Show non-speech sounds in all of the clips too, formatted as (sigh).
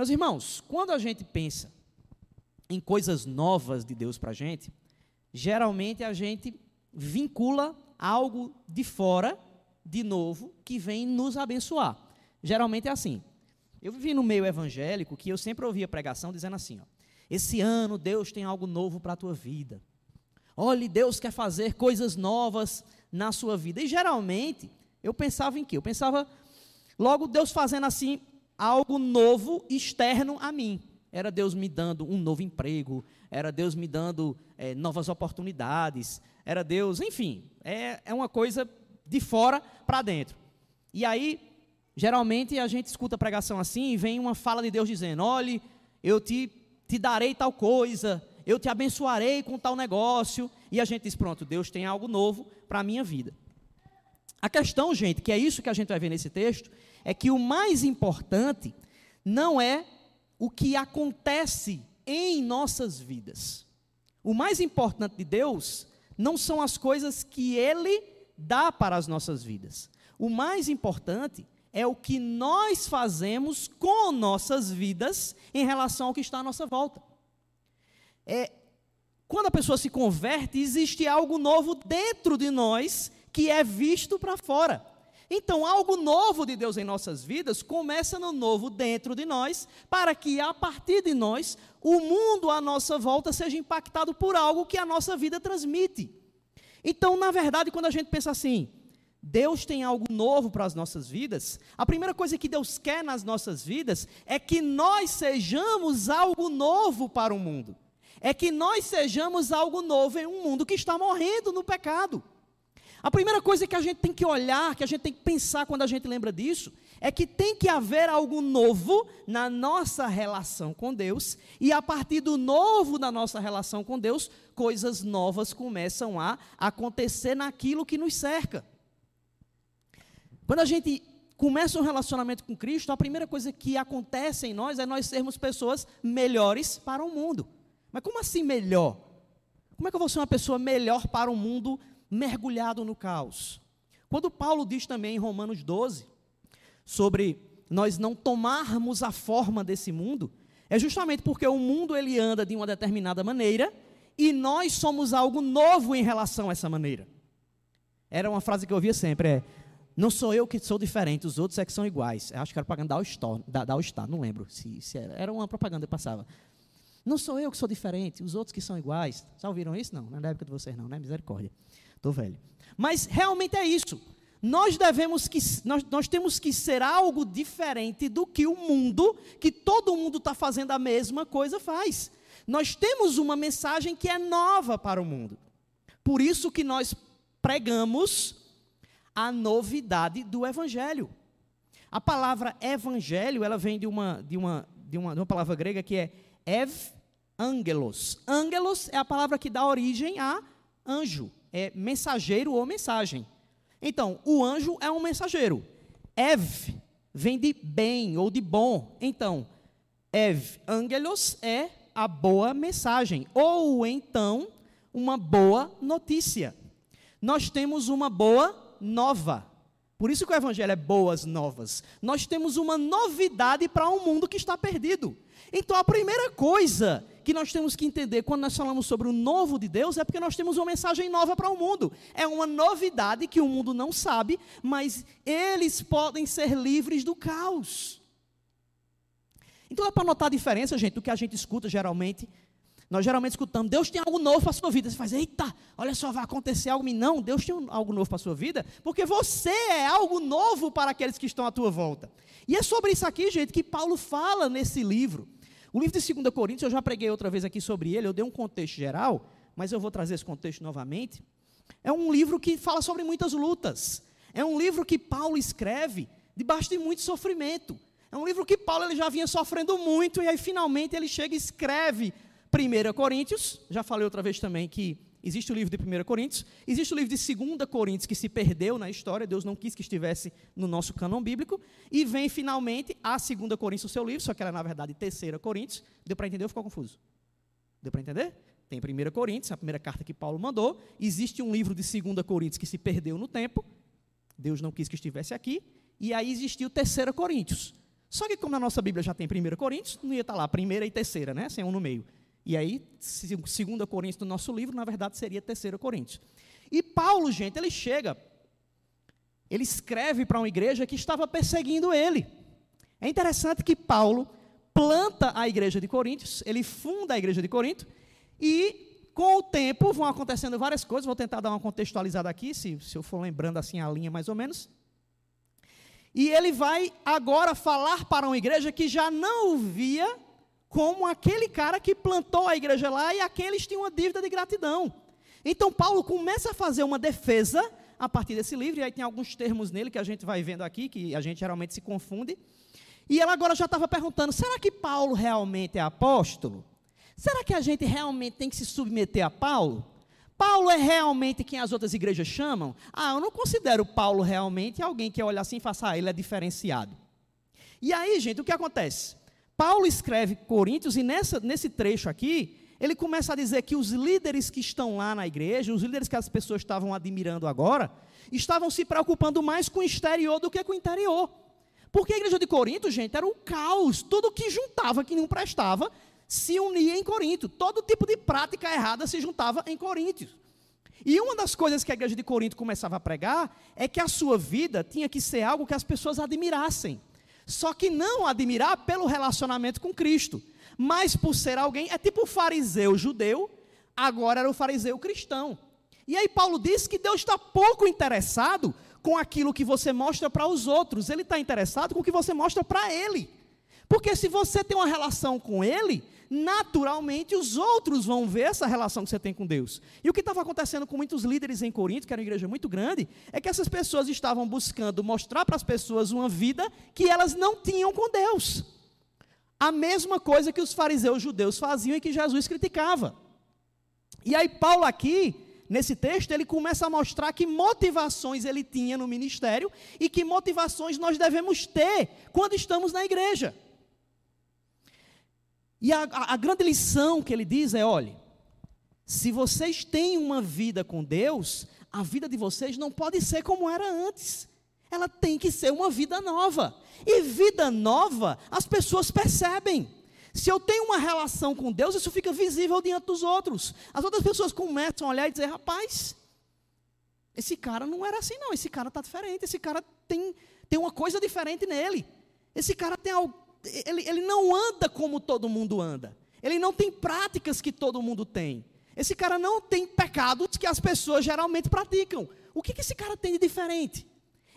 Meus irmãos, quando a gente pensa em coisas novas de Deus para a gente, geralmente a gente vincula algo de fora, de novo, que vem nos abençoar. Geralmente é assim. Eu vivi no meio evangélico que eu sempre ouvia pregação dizendo assim: ó, esse ano Deus tem algo novo para a tua vida. Olhe, Deus quer fazer coisas novas na sua vida. E geralmente eu pensava em quê? Eu pensava logo Deus fazendo assim algo novo externo a mim. Era Deus me dando um novo emprego, era Deus me dando é, novas oportunidades, era Deus, enfim, é, é uma coisa de fora para dentro. E aí, geralmente a gente escuta pregação assim e vem uma fala de Deus dizendo: olhe, eu te, te darei tal coisa, eu te abençoarei com tal negócio. E a gente diz: pronto, Deus tem algo novo para a minha vida. A questão, gente, que é isso que a gente vai ver nesse texto, é que o mais importante não é o que acontece em nossas vidas. O mais importante de Deus não são as coisas que Ele dá para as nossas vidas. O mais importante é o que nós fazemos com nossas vidas em relação ao que está à nossa volta. É, quando a pessoa se converte, existe algo novo dentro de nós que é visto para fora. Então, algo novo de Deus em nossas vidas começa no novo dentro de nós, para que a partir de nós, o mundo à nossa volta seja impactado por algo que a nossa vida transmite. Então, na verdade, quando a gente pensa assim, Deus tem algo novo para as nossas vidas, a primeira coisa que Deus quer nas nossas vidas é que nós sejamos algo novo para o mundo. É que nós sejamos algo novo em um mundo que está morrendo no pecado. A primeira coisa que a gente tem que olhar, que a gente tem que pensar quando a gente lembra disso, é que tem que haver algo novo na nossa relação com Deus, e a partir do novo na nossa relação com Deus, coisas novas começam a acontecer naquilo que nos cerca. Quando a gente começa um relacionamento com Cristo, a primeira coisa que acontece em nós é nós sermos pessoas melhores para o mundo. Mas como assim melhor? Como é que eu vou ser uma pessoa melhor para o mundo mergulhado no caos. Quando Paulo diz também em Romanos 12 sobre nós não tomarmos a forma desse mundo, é justamente porque o mundo ele anda de uma determinada maneira e nós somos algo novo em relação a essa maneira. Era uma frase que eu ouvia sempre, é, não sou eu que sou diferente, os outros é que são iguais. Eu acho que era propaganda da All não lembro se, se, era. Era uma propaganda que passava. Não sou eu que sou diferente, os outros que são iguais. Já ouviram isso? Não, não é da época de vocês não, né? Misericórdia. Estou velho. Mas realmente é isso. Nós devemos que nós, nós temos que ser algo diferente do que o mundo, que todo mundo está fazendo a mesma coisa faz. Nós temos uma mensagem que é nova para o mundo. Por isso que nós pregamos a novidade do evangelho. A palavra evangelho, ela vem de uma, de uma, de uma, de uma palavra grega que é ev angelos. Angelos é a palavra que dá origem a anjo é mensageiro ou mensagem. Então, o anjo é um mensageiro. Ev vem de bem ou de bom. Então, Ev Angelos é a boa mensagem. Ou então, uma boa notícia. Nós temos uma boa nova. Por isso que o Evangelho é boas novas. Nós temos uma novidade para um mundo que está perdido. Então, a primeira coisa que nós temos que entender quando nós falamos sobre o novo de Deus é porque nós temos uma mensagem nova para o mundo. É uma novidade que o mundo não sabe, mas eles podem ser livres do caos. Então é para notar a diferença, gente, do que a gente escuta geralmente. Nós geralmente escutamos, Deus tem algo novo para a sua vida. Você faz, eita, olha só, vai acontecer algo. Não, Deus tem algo novo para a sua vida, porque você é algo novo para aqueles que estão à tua volta. E é sobre isso aqui, gente, que Paulo fala nesse livro. O livro de 2 Coríntios, eu já preguei outra vez aqui sobre ele, eu dei um contexto geral, mas eu vou trazer esse contexto novamente. É um livro que fala sobre muitas lutas. É um livro que Paulo escreve debaixo de muito sofrimento. É um livro que Paulo ele já vinha sofrendo muito, e aí finalmente ele chega e escreve 1 Coríntios. Já falei outra vez também que Existe o livro de 1 Coríntios, existe o livro de 2 Coríntios que se perdeu na história, Deus não quis que estivesse no nosso cânon bíblico, e vem finalmente a 2 Coríntios, o seu livro, só que era na verdade 3 Coríntios. Deu para entender ou ficou confuso? Deu para entender? Tem 1 Coríntios, a primeira carta que Paulo mandou, existe um livro de 2 Coríntios que se perdeu no tempo, Deus não quis que estivesse aqui, e aí existiu 3 Coríntios. Só que como na nossa Bíblia já tem 1 Coríntios, não ia estar lá primeira e terceira, né? Sem um no meio. E aí, 2 Coríntios do nosso livro, na verdade, seria 3 Coríntios. E Paulo, gente, ele chega, ele escreve para uma igreja que estava perseguindo ele. É interessante que Paulo planta a igreja de Coríntios, ele funda a igreja de Corinto, e com o tempo vão acontecendo várias coisas, vou tentar dar uma contextualizada aqui, se, se eu for lembrando assim a linha mais ou menos. E ele vai agora falar para uma igreja que já não via como aquele cara que plantou a igreja lá e aqueles tinham uma dívida de gratidão. Então Paulo começa a fazer uma defesa a partir desse livro, e aí tem alguns termos nele que a gente vai vendo aqui, que a gente geralmente se confunde. E ela agora já estava perguntando: será que Paulo realmente é apóstolo? Será que a gente realmente tem que se submeter a Paulo? Paulo é realmente quem as outras igrejas chamam? Ah, eu não considero Paulo realmente alguém que olha assim e faça, ah, ele é diferenciado. E aí, gente, o que acontece? Paulo escreve Coríntios e nessa, nesse trecho aqui, ele começa a dizer que os líderes que estão lá na igreja, os líderes que as pessoas estavam admirando agora, estavam se preocupando mais com o exterior do que com o interior. Porque a igreja de Corinto, gente, era um caos. Tudo que juntava, que não prestava, se unia em Corinto. Todo tipo de prática errada se juntava em Corinto. E uma das coisas que a igreja de Corinto começava a pregar é que a sua vida tinha que ser algo que as pessoas admirassem. Só que não admirar pelo relacionamento com Cristo, mas por ser alguém, é tipo o fariseu judeu, agora era o fariseu cristão. E aí Paulo diz que Deus está pouco interessado com aquilo que você mostra para os outros, ele está interessado com o que você mostra para ele. Porque se você tem uma relação com ele, naturalmente os outros vão ver essa relação que você tem com Deus. E o que estava acontecendo com muitos líderes em Corinto, que era uma igreja muito grande, é que essas pessoas estavam buscando mostrar para as pessoas uma vida que elas não tinham com Deus. A mesma coisa que os fariseus judeus faziam e que Jesus criticava. E aí, Paulo, aqui, nesse texto, ele começa a mostrar que motivações ele tinha no ministério e que motivações nós devemos ter quando estamos na igreja. E a, a, a grande lição que ele diz é: olhe, se vocês têm uma vida com Deus, a vida de vocês não pode ser como era antes ela tem que ser uma vida nova. E vida nova, as pessoas percebem. Se eu tenho uma relação com Deus, isso fica visível diante dos outros. As outras pessoas começam a olhar e dizer: rapaz, esse cara não era assim, não. Esse cara está diferente. Esse cara tem, tem uma coisa diferente nele. Esse cara tem algo. Ele, ele não anda como todo mundo anda. Ele não tem práticas que todo mundo tem. Esse cara não tem pecados que as pessoas geralmente praticam. O que, que esse cara tem de diferente?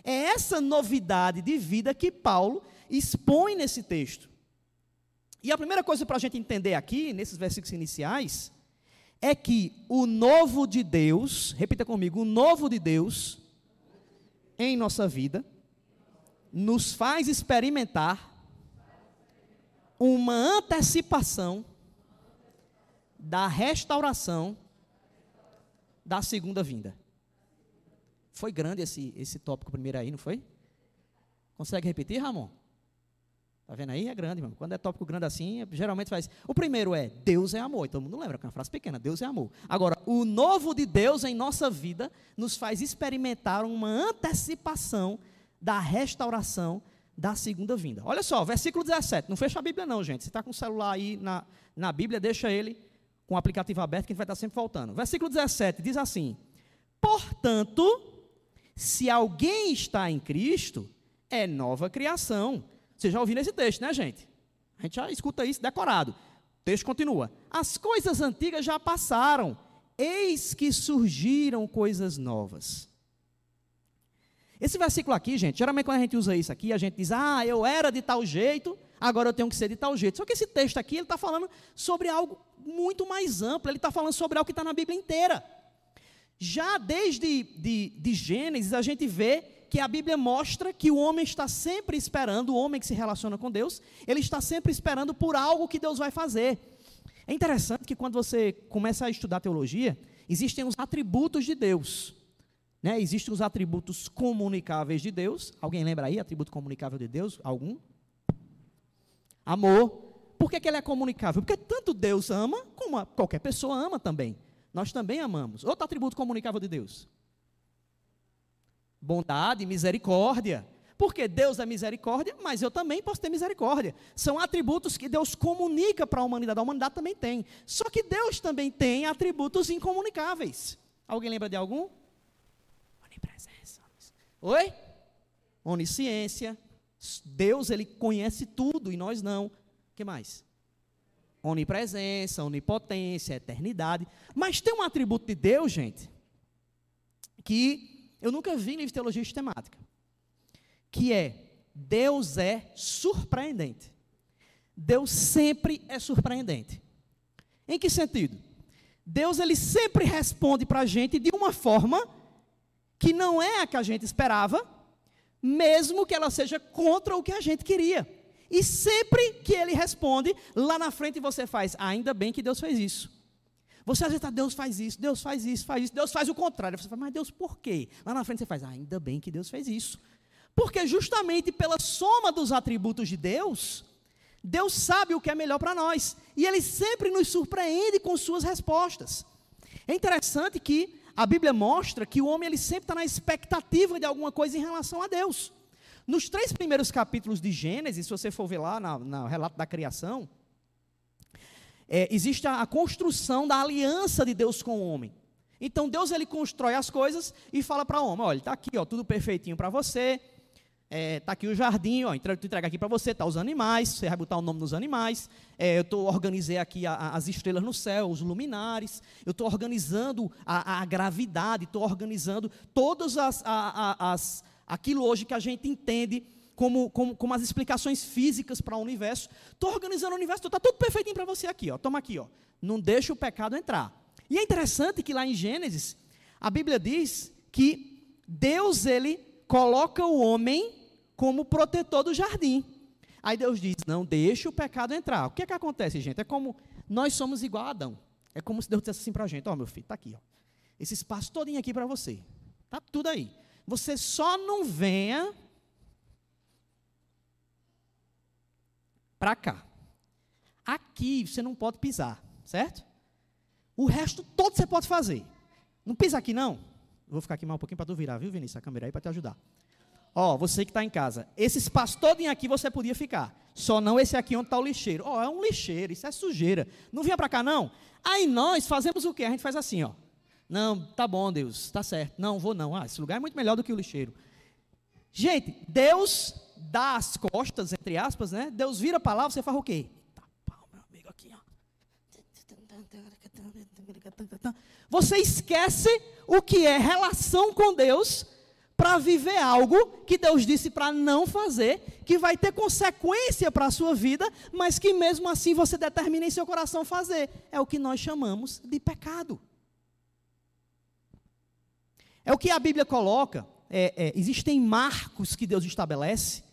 É essa novidade de vida que Paulo expõe nesse texto. E a primeira coisa para a gente entender aqui, nesses versículos iniciais, é que o novo de Deus, repita comigo, o novo de Deus em nossa vida, nos faz experimentar uma antecipação da restauração da segunda vinda. Foi grande esse, esse tópico primeiro aí, não foi? Consegue repetir, Ramon? Tá vendo aí? É grande, irmão. Quando é tópico grande assim, geralmente faz. O primeiro é Deus é amor. E todo mundo lembra, que é uma frase pequena, Deus é amor. Agora, o novo de Deus em nossa vida nos faz experimentar uma antecipação da restauração da segunda vinda. Olha só, versículo 17. Não fecha a Bíblia, não, gente. Se está com o celular aí na, na Bíblia, deixa ele com o aplicativo aberto, que a gente vai estar sempre voltando. Versículo 17 diz assim: Portanto se alguém está em Cristo, é nova criação. Vocês já ouviram esse texto, né, gente? A gente já escuta isso decorado. O texto continua. As coisas antigas já passaram, eis que surgiram coisas novas. Esse versículo aqui, gente, geralmente quando a gente usa isso aqui, a gente diz, ah, eu era de tal jeito, agora eu tenho que ser de tal jeito. Só que esse texto aqui, ele está falando sobre algo muito mais amplo, ele está falando sobre algo que está na Bíblia inteira. Já desde de, de Gênesis, a gente vê que a Bíblia mostra que o homem está sempre esperando, o homem que se relaciona com Deus, ele está sempre esperando por algo que Deus vai fazer. É interessante que quando você começa a estudar teologia, existem os atributos de Deus. Né? Existem os atributos comunicáveis de Deus. Alguém lembra aí, atributo comunicável de Deus? Algum? Amor. Por que, que ele é comunicável? Porque tanto Deus ama, como qualquer pessoa ama também nós também amamos. Outro atributo comunicável de Deus: bondade, misericórdia. Porque Deus é misericórdia, mas eu também posso ter misericórdia. São atributos que Deus comunica para a humanidade. A humanidade também tem. Só que Deus também tem atributos incomunicáveis. Alguém lembra de algum? Onipresença. Oi? Onisciência. Deus, ele conhece tudo e nós não. O que mais? Onipresença, onipotência, eternidade. Mas tem um atributo de Deus, gente, que eu nunca vi em teologia sistemática que é Deus é surpreendente. Deus sempre é surpreendente. Em que sentido? Deus ele sempre responde para a gente de uma forma que não é a que a gente esperava, mesmo que ela seja contra o que a gente queria. E sempre que ele responde, lá na frente você faz, ainda bem que Deus fez isso. Você às está, Deus faz isso, Deus faz isso, faz isso, Deus faz o contrário. Você fala, mas Deus por quê? Lá na frente você faz, ainda bem que Deus fez isso. Porque justamente pela soma dos atributos de Deus, Deus sabe o que é melhor para nós. E Ele sempre nos surpreende com suas respostas. É interessante que a Bíblia mostra que o homem ele sempre está na expectativa de alguma coisa em relação a Deus. Nos três primeiros capítulos de Gênesis, se você for ver lá no relato da criação, é, existe a, a, construção da aliança de Deus com o homem. Então Deus ele constrói as coisas e fala para o homem: olha, está aqui, ó, tudo perfeitinho para você é, tá aqui o jardim, ó, entrega, entrega aqui para você, tá os animais, você vai botar o nome nos animais. É, eu tô, organizei aqui a, a, as estrelas no céu, os luminares. Eu estou organizando a, a gravidade, estou organizando todas as, as, aquilo hoje que a gente entende como, como, como as explicações físicas para o universo. Estou organizando o universo, está tudo perfeitinho para você aqui, ó. Toma aqui, ó. Não deixa o pecado entrar. E é interessante que lá em Gênesis, a Bíblia diz que Deus, ele coloca o homem como protetor do jardim. Aí Deus diz: não deixe o pecado entrar. O que é que acontece, gente? É como nós somos igual a Adão. É como se Deus dissesse assim para a gente: ó, oh, meu filho, está aqui, ó. Esse espaço todinho aqui para você. Está tudo aí. Você só não venha para cá. Aqui você não pode pisar, certo? O resto todo você pode fazer. Não pisa aqui, não. vou ficar aqui mais um pouquinho para tu virar, viu, Vinícius? A câmera aí para te ajudar. Ó, você que está em casa, esse espaço todo aqui você podia ficar. Só não esse aqui onde está o lixeiro. Ó, é um lixeiro, isso é sujeira. Não vinha para cá, não? Aí nós fazemos o quê? A gente faz assim, ó. Não, tá bom, Deus, tá certo. Não, vou não. Ah, esse lugar é muito melhor do que o lixeiro. Gente, Deus dá as costas, entre aspas, né? Deus vira a palavra, você faz o quê? Tá pau, meu amigo, aqui, ó. Você esquece o que é relação com Deus para viver algo que Deus disse para não fazer, que vai ter consequência para a sua vida, mas que mesmo assim você determina em seu coração fazer. É o que nós chamamos de pecado. É o que a Bíblia coloca. É, é, existem marcos que Deus estabelece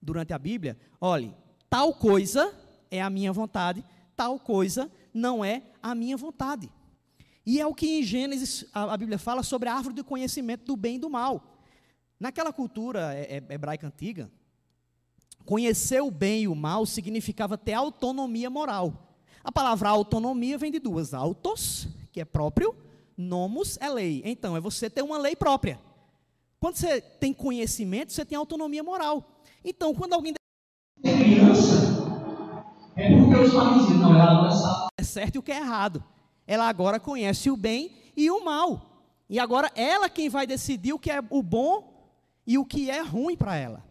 durante a Bíblia. Olhe, tal coisa é a minha vontade, tal coisa não é a minha vontade. E é o que em Gênesis a, a Bíblia fala sobre a árvore do conhecimento do bem e do mal. Naquela cultura é, é, hebraica antiga, conhecer o bem e o mal significava ter autonomia moral. A palavra autonomia vem de duas: autos, que é próprio, nomos é lei. Então, é você ter uma lei própria. Quando você tem conhecimento, você tem autonomia moral. Então, quando alguém. Criança, é porque os pais não, ela não sabe. É certo e o que é errado. Ela agora conhece o bem e o mal. E agora ela quem vai decidir o que é o bom e o que é ruim para ela.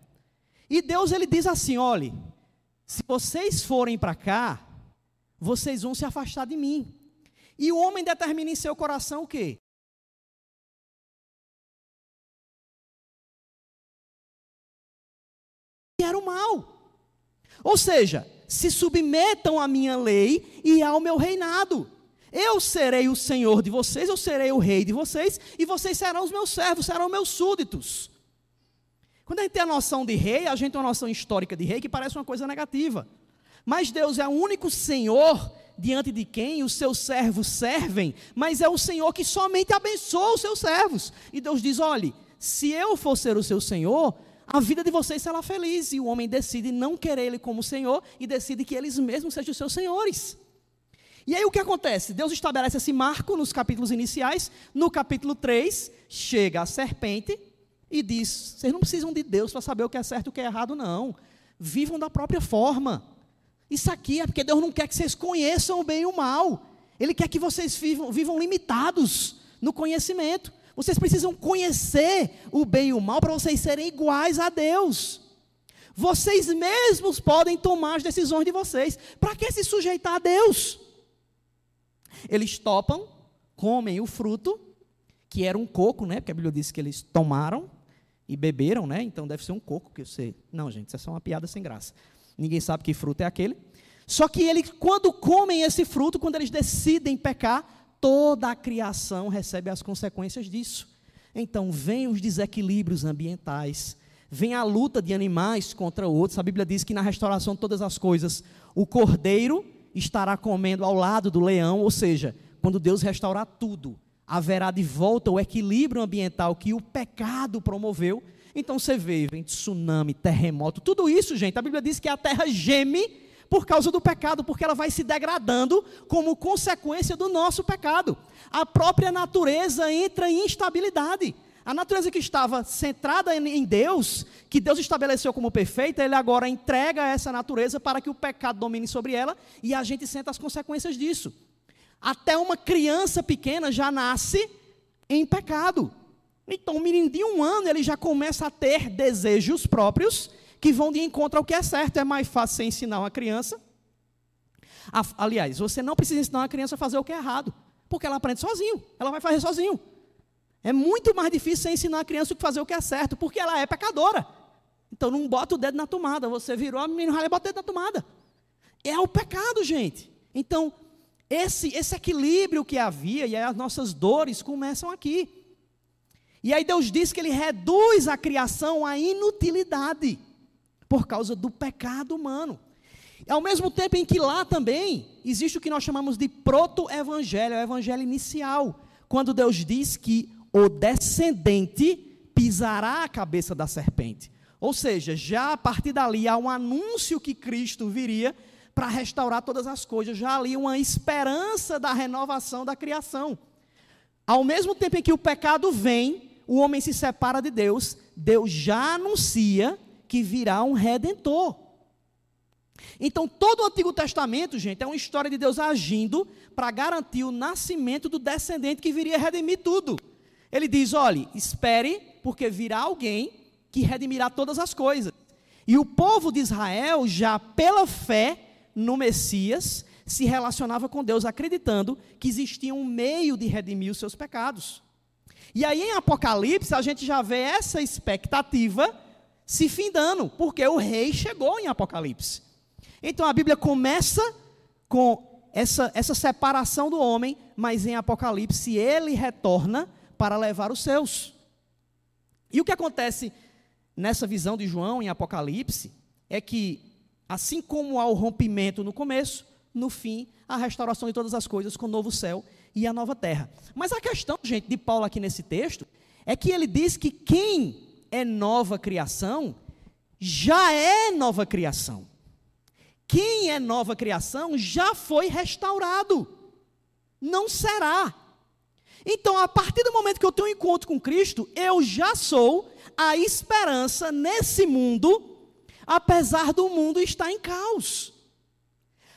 E Deus ele diz assim: olhe, se vocês forem para cá, vocês vão se afastar de mim. E o homem determina em seu coração o quê? Era o mal. Ou seja, se submetam à minha lei e ao meu reinado. Eu serei o Senhor de vocês, eu serei o rei de vocês, e vocês serão os meus servos, serão meus súditos. Quando a gente tem a noção de rei, a gente tem uma noção histórica de rei que parece uma coisa negativa. Mas Deus é o único Senhor diante de quem os seus servos servem, mas é o Senhor que somente abençoa os seus servos. E Deus diz: olhe, se eu for ser o seu Senhor, a vida de vocês será feliz. E o homem decide não querer ele como Senhor e decide que eles mesmos sejam os seus senhores. E aí o que acontece? Deus estabelece esse marco nos capítulos iniciais. No capítulo 3, chega a serpente e diz: vocês não precisam de Deus para saber o que é certo e o que é errado, não. Vivam da própria forma. Isso aqui é porque Deus não quer que vocês conheçam o bem e o mal. Ele quer que vocês vivam, vivam limitados no conhecimento. Vocês precisam conhecer o bem e o mal para vocês serem iguais a Deus. Vocês mesmos podem tomar as decisões de vocês. Para que se sujeitar a Deus? Eles topam, comem o fruto, que era um coco, né? Porque a Bíblia diz que eles tomaram e beberam, né? Então deve ser um coco que você. Não, gente, isso é só uma piada sem graça. Ninguém sabe que fruto é aquele. Só que eles, quando comem esse fruto, quando eles decidem pecar, toda a criação recebe as consequências disso. Então, vem os desequilíbrios ambientais, vem a luta de animais contra outros. A Bíblia diz que na restauração de todas as coisas, o cordeiro estará comendo ao lado do leão, ou seja, quando Deus restaurar tudo, haverá de volta o equilíbrio ambiental que o pecado promoveu. Então você vê, vem tsunami, terremoto, tudo isso, gente. A Bíblia diz que a terra geme por causa do pecado, porque ela vai se degradando como consequência do nosso pecado. A própria natureza entra em instabilidade. A natureza que estava centrada em Deus, que Deus estabeleceu como perfeita, ele agora entrega essa natureza para que o pecado domine sobre ela e a gente senta as consequências disso. Até uma criança pequena já nasce em pecado. Então, o menino de um ano, ele já começa a ter desejos próprios que vão de encontro ao que é certo. É mais fácil você ensinar uma criança. Aliás, você não precisa ensinar uma criança a fazer o que é errado, porque ela aprende sozinho, ela vai fazer sozinho. É muito mais difícil você ensinar a criança a fazer o que é certo, porque ela é pecadora. Então não bota o dedo na tomada, você virou a menina, e bota o dedo na tomada. É o pecado, gente. Então, esse, esse equilíbrio que havia e as nossas dores começam aqui. E aí Deus diz que Ele reduz a criação à inutilidade por causa do pecado humano. Ao mesmo tempo em que lá também existe o que nós chamamos de proto-evangelho, é o evangelho inicial, quando Deus diz que o descendente pisará a cabeça da serpente. Ou seja, já a partir dali há um anúncio que Cristo viria para restaurar todas as coisas, já ali uma esperança da renovação da criação. Ao mesmo tempo em que o pecado vem, o homem se separa de Deus, Deus já anuncia que virá um redentor. Então, todo o Antigo Testamento, gente, é uma história de Deus agindo para garantir o nascimento do descendente que viria redimir tudo. Ele diz: olhe, espere, porque virá alguém que redimirá todas as coisas. E o povo de Israel, já pela fé no Messias, se relacionava com Deus, acreditando que existia um meio de redimir os seus pecados. E aí em Apocalipse, a gente já vê essa expectativa se findando, porque o rei chegou em Apocalipse. Então a Bíblia começa com essa, essa separação do homem, mas em Apocalipse ele retorna para levar os seus. E o que acontece nessa visão de João em Apocalipse é que, assim como há o rompimento no começo, no fim, a restauração de todas as coisas com o novo céu e a nova terra. Mas a questão, gente, de Paulo aqui nesse texto, é que ele diz que quem é nova criação, já é nova criação. Quem é nova criação já foi restaurado. Não será. Então, a partir do momento que eu tenho um encontro com Cristo, eu já sou a esperança nesse mundo, apesar do mundo estar em caos.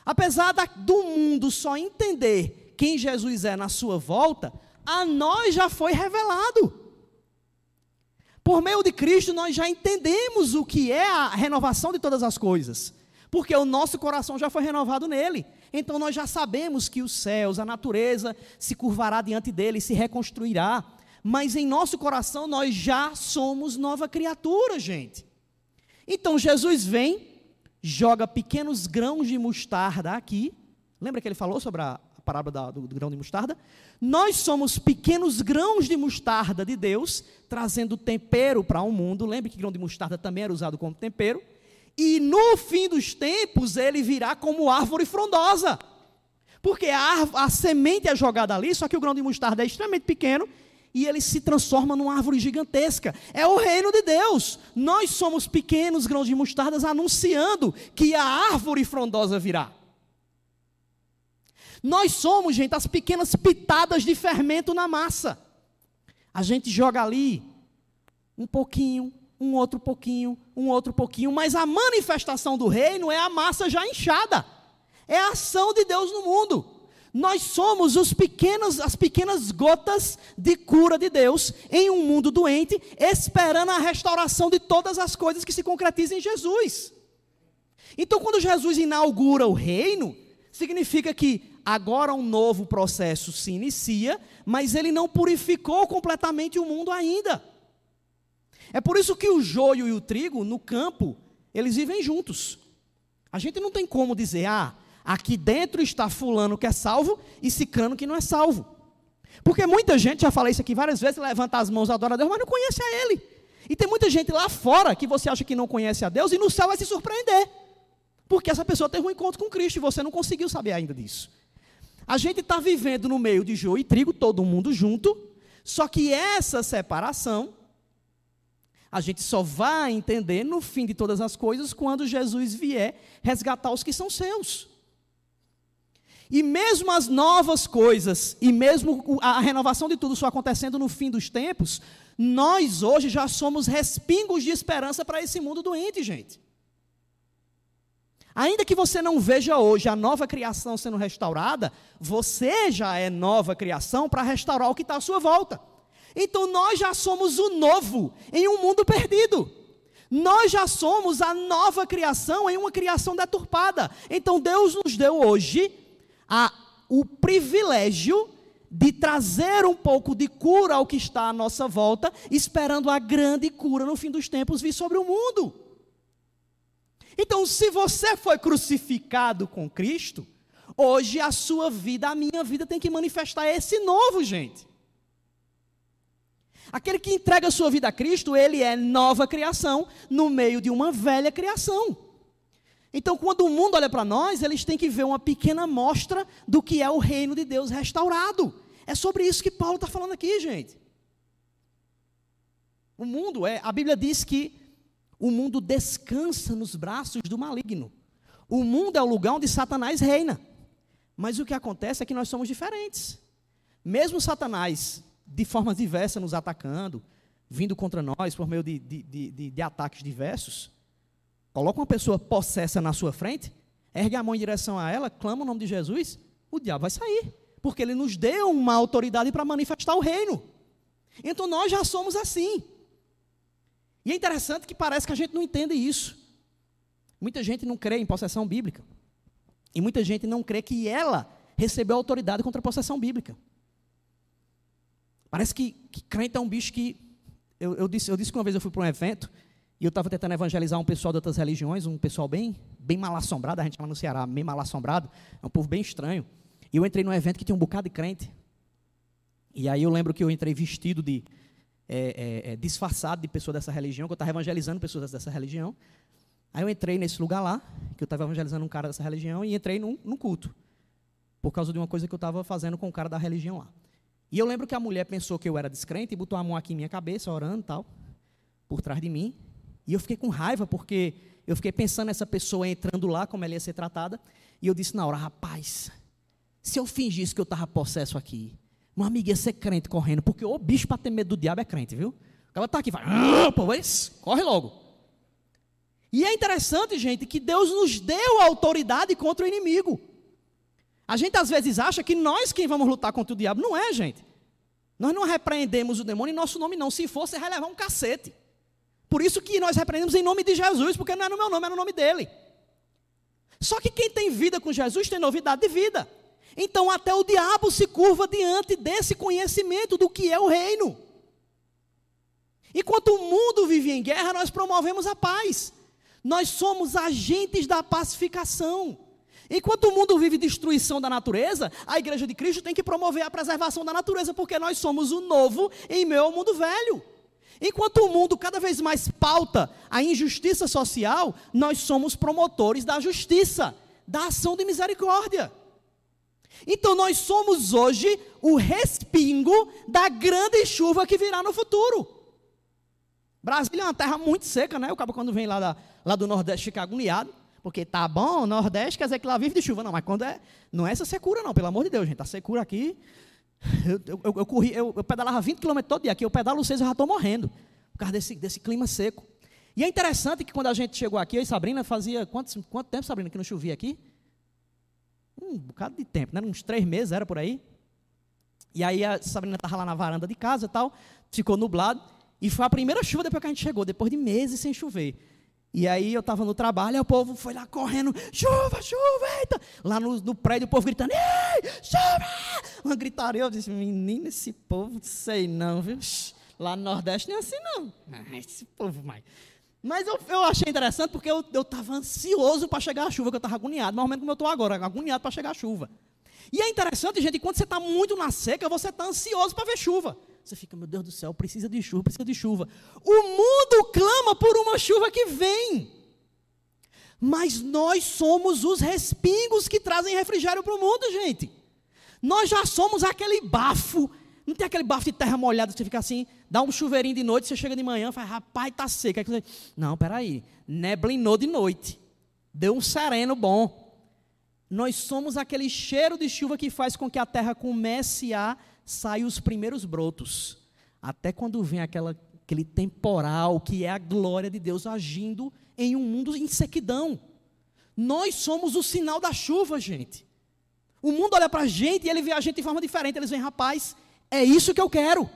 Apesar da, do mundo só entender quem Jesus é na sua volta, a nós já foi revelado. Por meio de Cristo, nós já entendemos o que é a renovação de todas as coisas, porque o nosso coração já foi renovado nele. Então nós já sabemos que os céus, a natureza se curvará diante dele, se reconstruirá. Mas em nosso coração nós já somos nova criatura, gente. Então Jesus vem, joga pequenos grãos de mostarda aqui. Lembra que ele falou sobre a parábola do, do grão de mostarda? Nós somos pequenos grãos de mostarda de Deus, trazendo tempero para o um mundo. Lembre que grão de mostarda também era usado como tempero. E no fim dos tempos, ele virá como árvore frondosa. Porque a, a semente é jogada ali, só que o grão de mostarda é extremamente pequeno e ele se transforma numa árvore gigantesca. É o reino de Deus. Nós somos pequenos grãos de mostardas anunciando que a árvore frondosa virá. Nós somos, gente, as pequenas pitadas de fermento na massa. A gente joga ali Um pouquinho, um outro pouquinho, um outro pouquinho, mas a manifestação do reino é a massa já inchada. É a ação de Deus no mundo. Nós somos os pequenos, as pequenas gotas de cura de Deus em um mundo doente, esperando a restauração de todas as coisas que se concretizam em Jesus. Então, quando Jesus inaugura o reino, significa que agora um novo processo se inicia, mas ele não purificou completamente o mundo ainda. É por isso que o joio e o trigo no campo, eles vivem juntos. A gente não tem como dizer, ah, aqui dentro está fulano que é salvo e cicrano que não é salvo. Porque muita gente, já falei isso aqui várias vezes, levanta as mãos, adora a Deus, mas não conhece a Ele. E tem muita gente lá fora que você acha que não conhece a Deus e no céu vai se surpreender. Porque essa pessoa teve um encontro com Cristo e você não conseguiu saber ainda disso. A gente está vivendo no meio de joio e trigo, todo mundo junto, só que essa separação a gente só vai entender no fim de todas as coisas quando Jesus vier resgatar os que são seus. E mesmo as novas coisas, e mesmo a renovação de tudo só acontecendo no fim dos tempos, nós hoje já somos respingos de esperança para esse mundo doente, gente. Ainda que você não veja hoje a nova criação sendo restaurada, você já é nova criação para restaurar o que está à sua volta. Então nós já somos o novo em um mundo perdido. Nós já somos a nova criação em uma criação deturpada. Então Deus nos deu hoje a, o privilégio de trazer um pouco de cura ao que está à nossa volta, esperando a grande cura no fim dos tempos vir sobre o mundo. Então, se você foi crucificado com Cristo, hoje a sua vida, a minha vida tem que manifestar esse novo, gente. Aquele que entrega a sua vida a Cristo, ele é nova criação no meio de uma velha criação. Então, quando o mundo olha para nós, eles têm que ver uma pequena mostra do que é o reino de Deus restaurado. É sobre isso que Paulo está falando aqui, gente. O mundo é, a Bíblia diz que o mundo descansa nos braços do maligno. O mundo é o lugar onde Satanás reina. Mas o que acontece é que nós somos diferentes. Mesmo Satanás, de formas diversas, nos atacando, vindo contra nós por meio de, de, de, de ataques diversos, Coloca uma pessoa possessa na sua frente, ergue a mão em direção a ela, clama o nome de Jesus, o diabo vai sair. Porque ele nos deu uma autoridade para manifestar o reino. Então nós já somos assim. E é interessante que parece que a gente não entende isso. Muita gente não crê em possessão bíblica. E muita gente não crê que ela recebeu autoridade contra a possessão bíblica. Parece que, que crente é um bicho que. Eu, eu, disse, eu disse que uma vez eu fui para um evento e eu estava tentando evangelizar um pessoal de outras religiões, um pessoal bem, bem mal assombrado, a gente chama no Ceará, bem mal assombrado, é um povo bem estranho. E eu entrei num evento que tinha um bocado de crente. E aí eu lembro que eu entrei vestido de, é, é, é, disfarçado de pessoa dessa religião, que eu estava evangelizando pessoas dessa religião. Aí eu entrei nesse lugar lá, que eu estava evangelizando um cara dessa religião, e entrei num, num culto. Por causa de uma coisa que eu estava fazendo com o cara da religião lá. E eu lembro que a mulher pensou que eu era descrente e botou a mão aqui em minha cabeça, orando e tal, por trás de mim. E eu fiquei com raiva, porque eu fiquei pensando nessa pessoa entrando lá, como ela ia ser tratada. E eu disse na hora, rapaz, se eu fingisse que eu estava possesso aqui, uma amiga ia ser crente correndo, porque o bicho para ter medo do diabo é crente, viu? Ela está aqui, vai, ah, pô, corre logo. E é interessante, gente, que Deus nos deu autoridade contra o inimigo. A gente às vezes acha que nós quem vamos lutar contra o diabo. Não é, gente. Nós não repreendemos o demônio em nosso nome, não. Se fosse, vai levar um cacete. Por isso que nós repreendemos em nome de Jesus, porque não é no meu nome, é no nome dele. Só que quem tem vida com Jesus tem novidade de vida. Então até o diabo se curva diante desse conhecimento do que é o reino. Enquanto o mundo vive em guerra, nós promovemos a paz. Nós somos agentes da pacificação. Enquanto o mundo vive destruição da natureza, a igreja de Cristo tem que promover a preservação da natureza, porque nós somos o novo em meio ao mundo velho. Enquanto o mundo cada vez mais pauta a injustiça social, nós somos promotores da justiça, da ação de misericórdia. Então nós somos hoje o respingo da grande chuva que virá no futuro. Brasília é uma terra muito seca, né? O cabo quando vem lá, da, lá do Nordeste fica agoniado, porque tá bom, Nordeste quer dizer que lá vive de chuva. Não, mas quando é. Não é essa secura, não, pelo amor de Deus, gente. A secura aqui eu, eu, eu, corri, eu, eu pedalava 20 km todo dia, aqui eu pedalo 6 eu já estou morrendo. por causa desse, desse clima seco. E é interessante que quando a gente chegou aqui, eu e Sabrina fazia quanto, quanto tempo, Sabrina, que não chovia aqui? Um bocado de tempo, né? uns três meses era por aí. E aí a Sabrina estava lá na varanda de casa e tal, ficou nublado. E foi a primeira chuva depois que a gente chegou, depois de meses sem chover. E aí eu estava no trabalho, e o povo foi lá correndo, chuva, chuva, eita! Lá no, no prédio o povo gritando, ei, chuva! Uma gritaria, eu disse, menino, esse povo, sei não, viu? Lá no Nordeste não é assim não. (laughs) Ah, esse povo, mais. Mas eu, eu achei interessante porque eu estava ansioso para chegar a chuva, que eu estava agoniado, mais ou menos como eu estou agora, agoniado para chegar a chuva. E é interessante, gente, quando você está muito na seca, você está ansioso para ver chuva. Você fica, meu Deus do céu, precisa de chuva, precisa de chuva. O mundo clama por uma chuva que vem. Mas nós somos os respingos que trazem refrigério para o mundo, gente. Nós já somos aquele bafo. Não tem aquele bafo de terra molhada você fica assim, dá um chuveirinho de noite, você chega de manhã e fala, rapaz, está seco. Aí você, não, peraí, neblinou de noite. Deu um sereno bom. Nós somos aquele cheiro de chuva que faz com que a terra comece a saem os primeiros brotos. Até quando vem aquela, aquele temporal que é a glória de Deus agindo em um mundo em sequidão. Nós somos o sinal da chuva, gente. O mundo olha para a gente e ele vê a gente de forma diferente. Eles veem, rapaz, é isso que eu quero.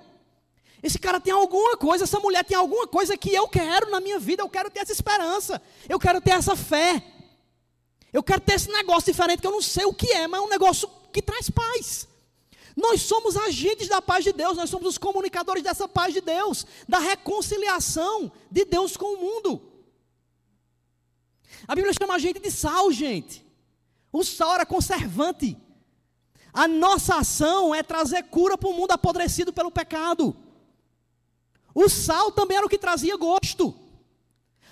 Esse cara tem alguma coisa, essa mulher tem alguma coisa que eu quero na minha vida. Eu quero ter essa esperança. Eu quero ter essa fé. Eu quero ter esse negócio diferente que eu não sei o que é, mas é um negócio que traz paz. Nós somos agentes da paz de Deus, nós somos os comunicadores dessa paz de Deus, da reconciliação de Deus com o mundo. A Bíblia chama a gente de sal, gente. O sal era conservante. A nossa ação é trazer cura para o mundo apodrecido pelo pecado. O sal também era o que trazia gosto.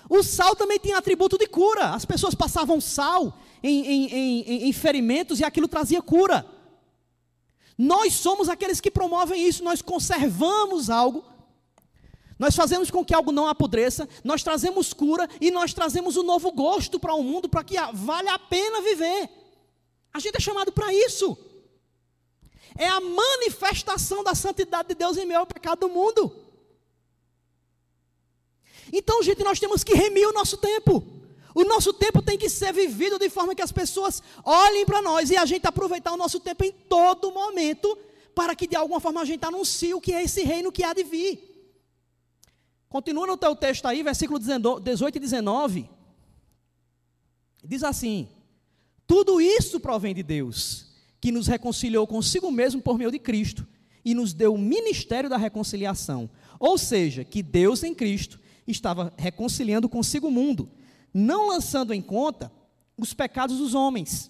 O sal também tinha atributo de cura. As pessoas passavam sal em, em, em, em ferimentos e aquilo trazia cura. Nós somos aqueles que promovem isso, nós conservamos algo, nós fazemos com que algo não apodreça, nós trazemos cura e nós trazemos um novo gosto para o mundo para que vale a pena viver. A gente é chamado para isso. É a manifestação da santidade de Deus em meio ao pecado do mundo. Então, gente, nós temos que remir o nosso tempo. O nosso tempo tem que ser vivido de forma que as pessoas olhem para nós e a gente aproveitar o nosso tempo em todo momento para que de alguma forma a gente anuncie o que é esse reino que há de vir. Continua no teu texto aí, versículo 18 e 19. Diz assim: Tudo isso provém de Deus, que nos reconciliou consigo mesmo por meio de Cristo e nos deu o ministério da reconciliação. Ou seja, que Deus em Cristo estava reconciliando consigo o mundo não lançando em conta os pecados dos homens,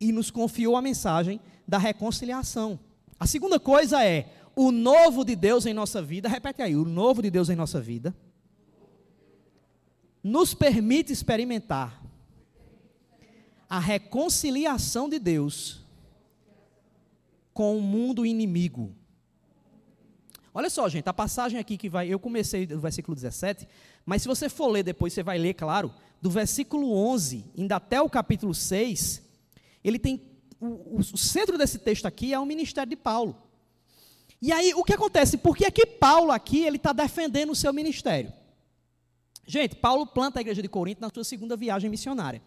e nos confiou a mensagem da reconciliação. A segunda coisa é o novo de Deus em nossa vida, repete aí, o novo de Deus em nossa vida nos permite experimentar a reconciliação de Deus com o mundo inimigo. Olha só, gente, a passagem aqui que vai, eu comecei do versículo 17, mas se você for ler depois, você vai ler, claro, do versículo 11 ainda até o capítulo 6, ele tem o, o, centro desse texto aqui é o ministério de Paulo. E aí, o que acontece? Por que é que Paulo aqui ele está defendendo o seu ministério? Gente, Paulo planta a igreja de Corinto na sua segunda viagem missionária.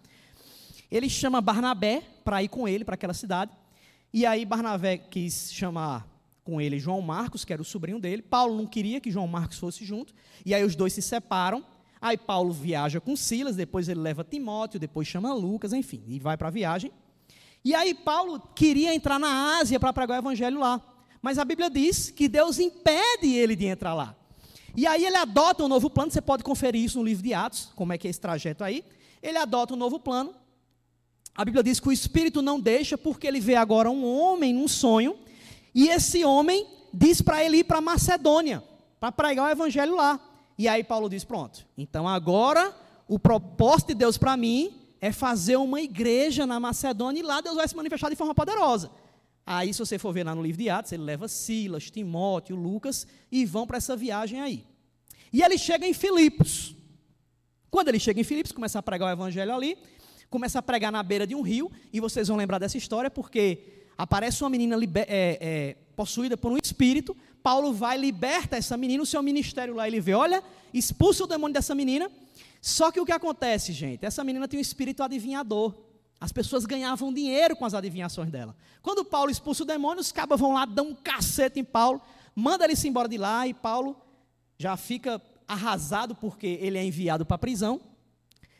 Ele chama Barnabé para ir com ele para aquela cidade. E aí Barnabé quis chamar com ele João Marcos, que era o sobrinho dele. Paulo não queria que João Marcos fosse junto. E aí os dois se separam. Aí Paulo viaja com Silas, depois ele leva Timóteo, depois chama Lucas, enfim, e vai para a viagem. E aí Paulo queria entrar na Ásia para pregar o evangelho lá. Mas a Bíblia diz que Deus impede ele de entrar lá. E aí ele adota um novo plano, você pode conferir isso no livro de Atos, como é que é esse trajeto aí. Ele adota um novo plano. A Bíblia diz que o Espírito não deixa, porque ele vê agora um homem num sonho, e esse homem diz para ele ir para Macedônia, para pregar o evangelho lá. E aí Paulo diz: pronto, então agora o propósito de Deus para mim é fazer uma igreja na Macedônia e lá Deus vai se manifestar de forma poderosa. Aí, se você for ver lá no livro de Atos, ele leva Silas, Timóteo, Lucas e vão para essa viagem aí. E ele chega em Filipos. Quando ele chega em Filipos, começa a pregar o evangelho ali, começa a pregar na beira de um rio, e vocês vão lembrar dessa história porque aparece uma menina é, é, possuída por um espírito, Paulo vai, liberta essa menina, o seu ministério lá, ele vê, olha, expulsa o demônio dessa menina. Só que o que acontece, gente? Essa menina tem um espírito adivinhador. As pessoas ganhavam dinheiro com as adivinhações dela. Quando Paulo expulsa o demônio, os cabas vão lá, dão um cacete em Paulo, manda ele se embora de lá e Paulo já fica arrasado porque ele é enviado para a prisão.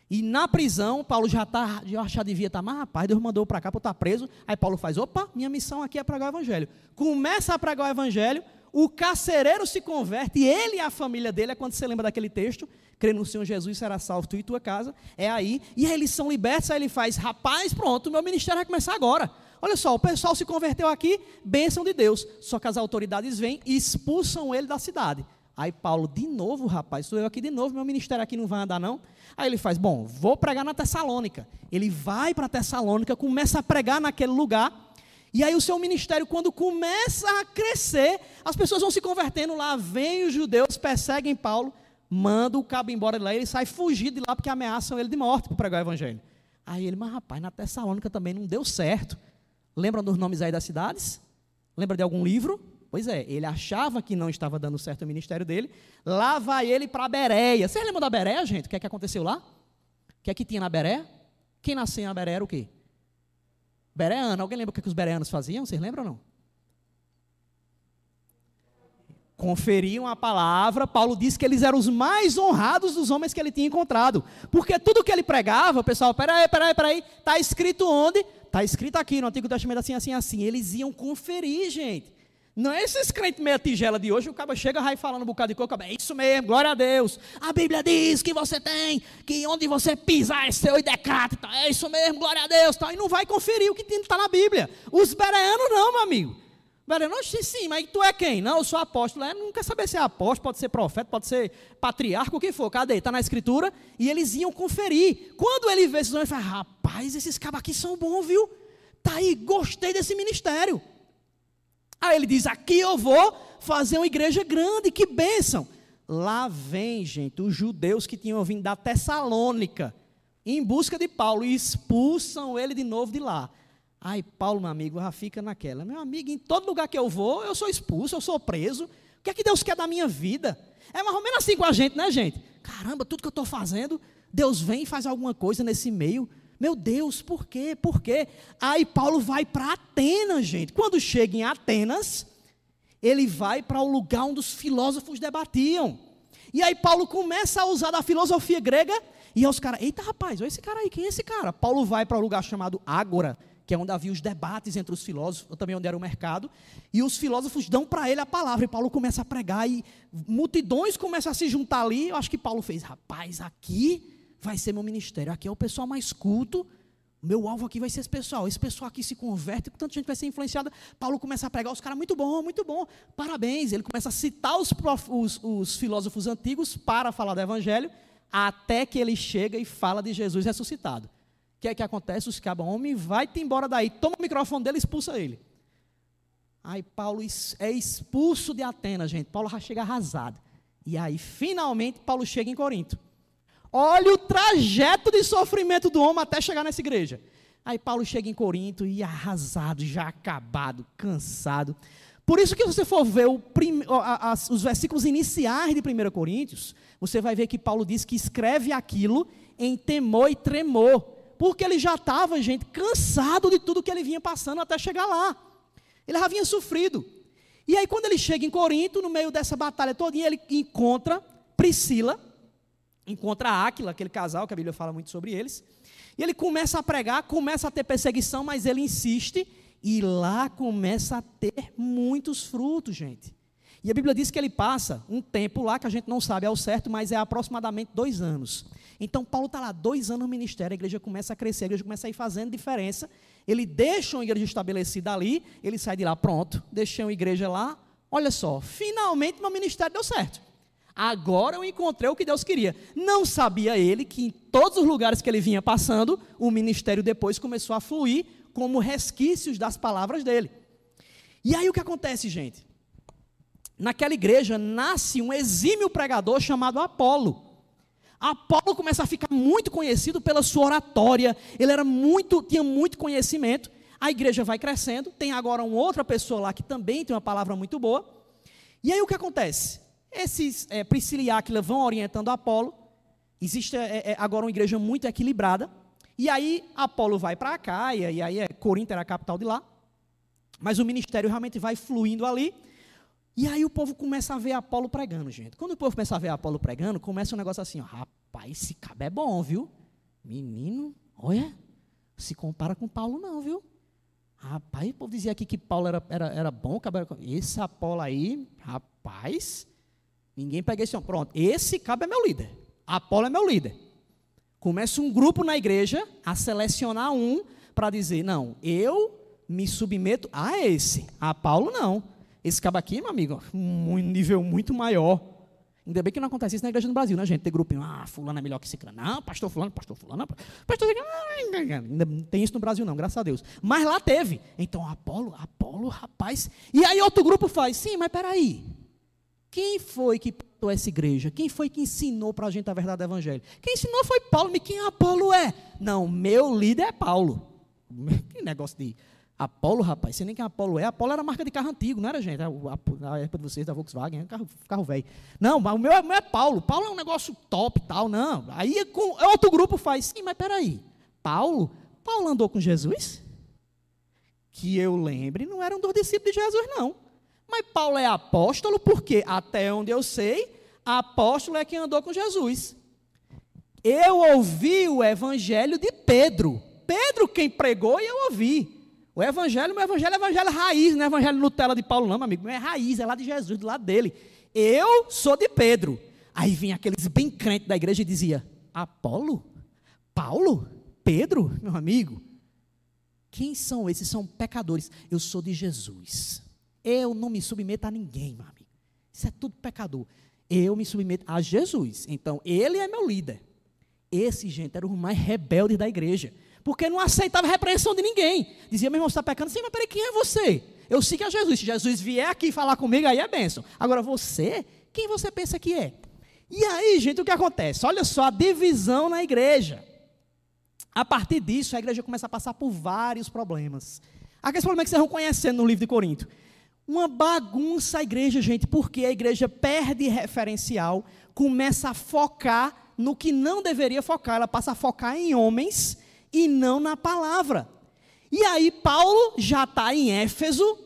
E na prisão, Paulo já está, já devia estar, tá, mas rapaz, Deus mandou para cá para eu estar tá preso. Aí Paulo faz, opa, minha missão aqui é pregar o evangelho. Começa a pregar o evangelho, o carcereiro se converte, ele e a família dele, é quando você lembra daquele texto, crê no Senhor Jesus, será salvo tu e tua casa, é aí, e aí eles são libertos, aí ele faz, rapaz, pronto, meu ministério vai começar agora. Olha só, o pessoal se converteu aqui, bênção de Deus, só que as autoridades vêm e expulsam ele da cidade. Aí Paulo, de novo, rapaz, sou eu aqui de novo, meu ministério aqui não vai andar não. Aí ele faz, bom, vou pregar na Tessalônica. Ele vai para Tessalônica, começa a pregar naquele lugar. E aí o seu ministério, quando começa a crescer, as pessoas vão se convertendo lá, vêm os judeus, perseguem Paulo, mandam o cabo embora de lá, ele sai fugido de lá porque ameaçam ele de morte para pregar o evangelho. Aí ele, mas rapaz, na Tessalônica também não deu certo. Lembram dos nomes aí das cidades? Lembra de algum livro? Pois é, ele achava que não estava dando certo o ministério dele. Lá vai ele para Bereia. Vocês lembram da Bereia, gente? O que é que aconteceu lá? O que é que tinha na Bereia? Quem nasceu na Bereia era o quê? Bereano. Alguém lembra o que, é que os bereanos faziam? Vocês lembram ou não? conferiam a palavra, Paulo disse que eles eram os mais honrados dos homens que ele tinha encontrado. Porque tudo que ele pregava, o pessoal, peraí, peraí, peraí, está escrito onde? Está escrito aqui no Antigo Testamento assim, assim, assim. Eles iam conferir, gente. Não é esses crentes meia tigela de hoje, o cara chega aí falando um bocado de coisa, é isso mesmo, glória a Deus. A Bíblia diz que você tem, que onde você pisar é seu e decata, tá? é isso mesmo, glória a Deus. Tá? E não vai conferir o que está na Bíblia. Os bereanos não, meu amigo. Bereanos, sim, mas tu é quem? Não, eu sou apóstolo. É, não quer saber se é apóstolo, pode ser profeta, pode ser patriarca, o que for. Cadê? Está na escritura. E eles iam conferir. Quando ele vê esses homens, ele fala, rapaz, esses cabos aqui são bons, viu? Tá aí, gostei desse ministério. Aí ele diz: aqui eu vou fazer uma igreja grande, que bênção. Lá vem, gente, os judeus que tinham vindo da Tessalônica, em busca de Paulo, e expulsam ele de novo de lá. Aí Paulo, meu amigo, já fica naquela. Meu amigo, em todo lugar que eu vou, eu sou expulso, eu sou preso. O que é que Deus quer da minha vida? É mais ou menos assim com a gente, né, gente? Caramba, tudo que eu estou fazendo, Deus vem e faz alguma coisa nesse meio. Meu Deus, por quê? Por quê? Aí Paulo vai para Atenas, gente. Quando chega em Atenas, ele vai para o lugar onde os filósofos debatiam. E aí Paulo começa a usar da filosofia grega, e os caras, eita rapaz, olha esse cara aí, quem é esse cara? Paulo vai para um lugar chamado Ágora, que é onde havia os debates entre os filósofos, também onde era o mercado, e os filósofos dão para ele a palavra, e Paulo começa a pregar, e multidões começam a se juntar ali, eu acho que Paulo fez, rapaz, aqui vai ser meu ministério. Aqui é o pessoal mais culto. Meu alvo aqui vai ser esse pessoal. Esse pessoal aqui se converte, tanta gente vai ser influenciada. Paulo começa a pregar os caras, muito bom, muito bom. Parabéns. Ele começa a citar os, os, os filósofos antigos para falar do evangelho, até que ele chega e fala de Jesus ressuscitado. O que é que acontece? Os cabos, homem, vai-te embora daí, toma o microfone dele e expulsa ele. Aí Paulo é expulso de Atenas, gente. Paulo já chega arrasado. E aí, finalmente, Paulo chega em Corinto. Olha o trajeto de sofrimento do homem até chegar nessa igreja. Aí Paulo chega em Corinto e arrasado, já acabado, cansado. Por isso que se você for ver prim, a, a, os versículos iniciais de 1 Coríntios, você vai ver que Paulo diz que escreve aquilo em temor e tremor. Porque ele já estava, gente, cansado de tudo que ele vinha passando até chegar lá. Ele já vinha sofrido. E aí, quando ele chega em Corinto, no meio dessa batalha toda, ele encontra Priscila, encontra Áquila, aquele casal que a Bíblia fala muito sobre eles, e ele começa a pregar, começa a ter perseguição, mas ele insiste, e lá começa a ter muitos frutos, gente. E a Bíblia diz que ele passa um tempo lá, que a gente não sabe ao certo, mas é aproximadamente dois anos. Então, Paulo está lá, dois anos no ministério, a igreja começa a crescer, a igreja começa a ir fazendo diferença. Ele deixa uma igreja estabelecida ali, ele sai de lá, pronto, deixei uma igreja lá. Olha só, finalmente meu ministério deu certo. Agora eu encontrei o que Deus queria. Não sabia ele que em todos os lugares que ele vinha passando, o ministério depois começou a fluir como resquícios das palavras dele. E aí o que acontece, gente? Naquela igreja nasce um exímio pregador chamado Apolo. Apolo começa a ficar muito conhecido pela sua oratória. Ele era muito, tinha muito conhecimento. A igreja vai crescendo. Tem agora uma outra pessoa lá que também tem uma palavra muito boa. E aí o que acontece? Esses é, Priscila e vão orientando Apolo. Existe é, é, agora uma igreja muito equilibrada. E aí Apolo vai para Caia, e aí é, Corinto era a capital de lá. Mas o ministério realmente vai fluindo ali. E aí o povo começa a ver Apolo pregando, gente. Quando o povo começa a ver Apolo pregando, começa um negócio assim, ó, rapaz, esse cabo é bom, viu? Menino, olha, se compara com Paulo não, viu? Rapaz, o povo dizia aqui que Paulo era, era, era bom, cabo esse Apolo aí, rapaz, ninguém pega esse homem. Pronto, esse cabo é meu líder. Apolo é meu líder. Começa um grupo na igreja a selecionar um para dizer, não, eu me submeto a esse, a Paulo não. Esse cabo aqui, meu amigo, um nível muito maior. Ainda bem que não acontece isso na igreja no Brasil, né, gente? Ter grupinho, ah, fulano é melhor que cara. Não, pastor fulano, pastor fulano, pastor... Ainda não tem isso no Brasil não, graças a Deus. Mas lá teve. Então, Apolo, Apolo, rapaz... E aí outro grupo faz, sim, mas peraí. Quem foi que plantou essa igreja? Quem foi que ensinou para a gente a verdade do evangelho? Quem ensinou foi Paulo, mas quem Apolo é? Não, meu líder é Paulo. (laughs) Que negócio de Apolo, rapaz, você nem quem Apolo é. Apolo era marca de carro antigo, não era, gente? Na época de vocês, da Volkswagen, carro, carro velho. Não, mas o meu, é, meu é Paulo. Paulo é um negócio top tal, não. Aí com, outro grupo faz, sim, mas peraí. Paulo? Paulo andou com Jesus? Que eu lembre, não era um dos discípulos de Jesus, não. Mas Paulo é apóstolo porque, até onde eu sei, apóstolo é quem andou com Jesus. Eu ouvi o evangelho de Pedro. Pedro quem pregou e eu ouvi. O evangelho, meu evangelho é evangelho raiz, não é evangelho Nutella de Paulo, não, meu amigo. Não é raiz, é lá de Jesus, do lado dele. Eu sou de Pedro. Aí vinha aqueles bem crentes da igreja e dizia: Apolo? Paulo? Pedro? Meu amigo? Quem são esses? São pecadores. Eu sou de Jesus. Eu não me submeto a ninguém, meu amigo. Isso é tudo pecador. Eu me submeto a Jesus. Então, ele é meu líder. Esse, gente, era o mais rebelde da igreja porque não aceitava repreensão de ninguém. Dizia, meu irmão, você está pecando? Sim, mas peraí, quem é você? Eu sigo a Jesus. Se Jesus vier aqui falar comigo, aí é bênção. Agora, você, quem você pensa que é? E aí, gente, o que acontece? Olha só a divisão na igreja. A partir disso, a igreja começa a passar por vários problemas. Aqueles problemas que vocês vão conhecendo no livro de Corinto. Uma bagunça a igreja, gente, porque a igreja perde referencial, começa a focar no que não deveria focar, ela passa a focar em homens e não na palavra. E aí Paulo já está em Éfeso,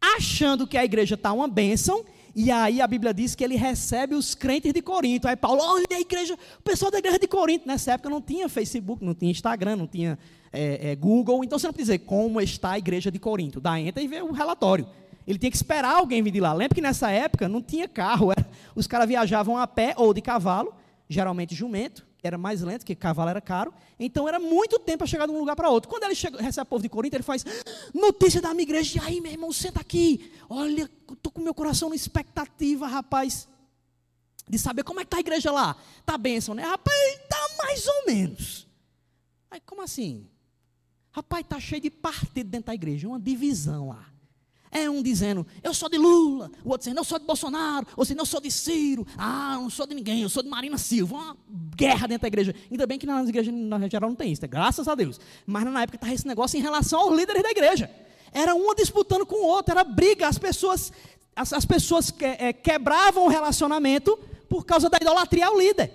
achando que a igreja está uma bênção, e aí a Bíblia diz que ele recebe os crentes de Corinto. Aí Paulo, olha a igreja, o pessoal da igreja de Corinto. Nessa época não tinha Facebook, não tinha Instagram, não tinha é, é, Google. Então você não precisa dizer como está a igreja de Corinto. Dá entra e vê o relatório. Ele tinha que esperar alguém vir de lá. Lembra que nessa época não tinha carro. Era, os caras viajavam a pé ou de cavalo, geralmente jumento era mais lento, porque cavalo era caro. Então era muito tempo para chegar de um lugar para outro. Quando ele chega, recebe o povo de Corinto, ele faz notícia da minha igreja. E aí, meu irmão, senta aqui. Olha, estou com meu coração na expectativa, rapaz, de saber como é que está a igreja lá. Está bênção, né? Rapaz, está mais ou menos. Aí, como assim? Rapaz, está cheio de partido dentro da igreja, uma divisão lá. É um dizendo, eu sou de Lula, o outro dizendo, eu sou de Bolsonaro, ou dizendo, eu sou de Ciro, ah, não sou de ninguém, eu sou de Marina Silva. Uma guerra dentro da igreja. Ainda bem que nas igrejas, na geral, não tem isso, é graças a Deus. Mas na época estava esse negócio em relação aos líderes da igreja. Era uma disputando com o outro, era briga, as pessoas, as, as pessoas que, é, quebravam o relacionamento por causa da idolatria ao líder.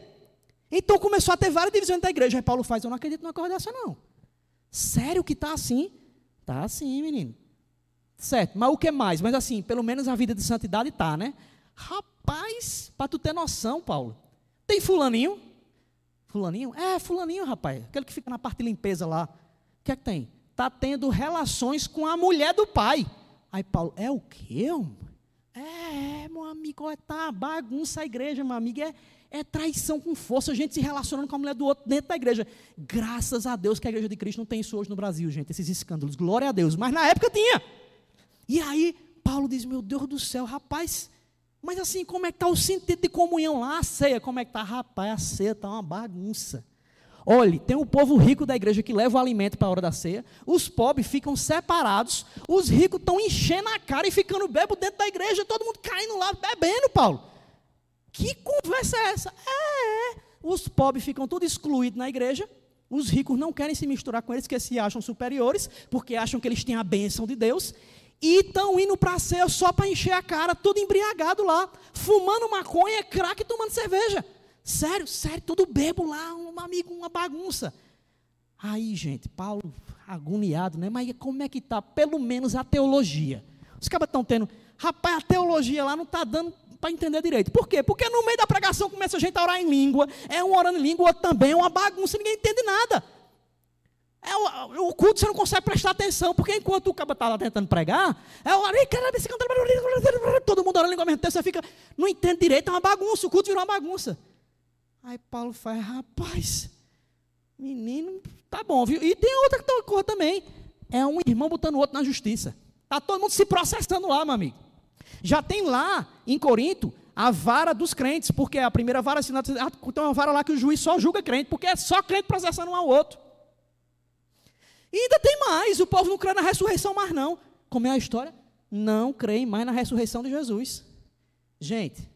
Então começou a ter várias divisões da igreja. Aí Paulo faz, eu não acredito numa coisa dessa, não. Sério que está assim? Está assim, menino. Certo, mas o que mais? Mas assim, pelo menos a vida de santidade tá, né? Rapaz, para tu ter noção, Paulo. Tem fulaninho? Fulaninho? É, fulaninho, rapaz. Aquele que fica na parte de limpeza lá. O que é que tem? Tá tendo relações com a mulher do pai. Aí Paulo, é o quê? É, meu amigo, é tá bagunça a igreja, meu amigo. É, é traição com força, a gente se relacionando com a mulher do outro dentro da igreja. Graças a Deus que a igreja de Cristo não tem isso hoje no Brasil, gente, esses escândalos. Glória a Deus. Mas na época tinha. E aí, Paulo diz: Meu Deus do céu, rapaz, mas assim, como é que está o sentido de comunhão lá? A ceia, como é que está? Rapaz, a ceia está uma bagunça. Olhe, tem o povo rico da igreja que leva o alimento para a hora da ceia, os pobres ficam separados, os ricos estão enchendo a cara e ficando bebo dentro da igreja, todo mundo caindo lá bebendo, Paulo. Que conversa é essa? É, é. os pobres ficam todos excluídos na igreja, os ricos não querem se misturar com eles, que se acham superiores, porque acham que eles têm a bênção de Deus, e estão indo para ceia só para encher a cara, tudo embriagado lá, fumando maconha, crack e tomando cerveja. Sério, sério, tudo bebo lá, um amigo, uma bagunça. Aí, gente, Paulo agoniado, né? Mas como é que tá? Pelo menos a teologia. Os caras estão tendo, rapaz, a teologia lá não está dando para entender direito. Por quê? Porque no meio da pregação começa a gente a orar em língua, é um orando em língua, outro também, é uma bagunça, ninguém entende nada. É o, o, culto você não consegue prestar atenção, porque enquanto o cara está lá tentando pregar, é o todo mundo orando em língua mesmo tempo, você fica, não entende direito, é uma bagunça, o culto virou uma bagunça. Aí Paulo faz, rapaz, menino, tá bom, viu? E tem outra coisa também, é um irmão botando o outro na justiça. Está todo mundo se processando lá, meu amigo. Já tem lá, em Corinto, a vara dos crentes, porque a primeira vara assinada, tem uma vara lá que o juiz só julga crente, porque é só crente processando um ao outro. E ainda tem mais, o povo não crê na ressurreição mais não. Como é a história? Não creem mais na ressurreição de Jesus. Gente,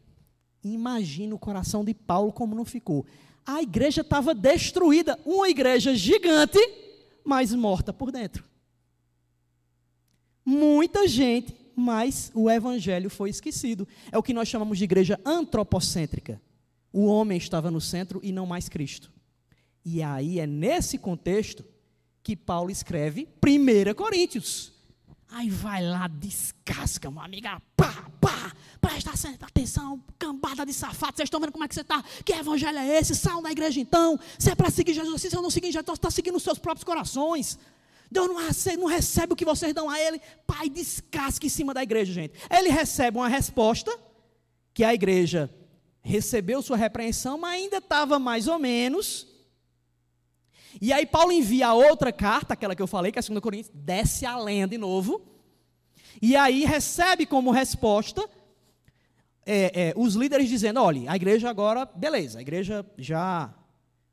imagina o coração de Paulo como não ficou. A igreja estava destruída, uma igreja gigante, mas morta por dentro. Muita gente, mas o evangelho foi esquecido. É o que nós chamamos de igreja antropocêntrica. O homem estava no centro e não mais Cristo. E aí é nesse contexto que Paulo escreve 1 Coríntios. Aí vai lá, descasca, uma amiga, pá, pá, presta atenção, cambada de safado, vocês estão vendo como é que você está? Que evangelho é esse? Sal da igreja então? Se é para seguir Jesus, se você não seguir Jesus, está seguindo os seus próprios corações. Deus não recebe, não recebe o que vocês dão a Ele. Pai, descasca em cima da igreja, gente. Ele recebe uma resposta, que a igreja recebeu sua repreensão, mas ainda estava mais ou menos e aí Paulo envia outra carta, aquela que eu falei, que é a 2 Coríntios, desce a lenha de novo. E aí recebe como resposta é, é, os líderes dizendo, olha, a igreja agora, beleza, a igreja já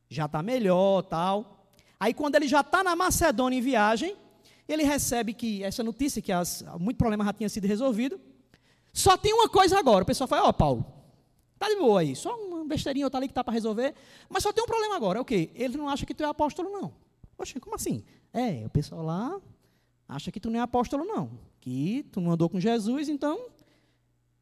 já está melhor, tal. Aí quando ele já está na Macedônia em viagem, ele recebe que essa notícia que as, muito problema já tinha sido resolvido. Só tem uma coisa agora. O pessoal fala, ó, oh, Paulo, tá de boa aí, só uma besteirinha outra ali que tá para resolver, mas só tem um problema agora, é o quê? Ele não acha que tu é apóstolo, não. Poxa, como assim? É, o pessoal lá acha que tu não é apóstolo, não. Que tu não andou com Jesus, então.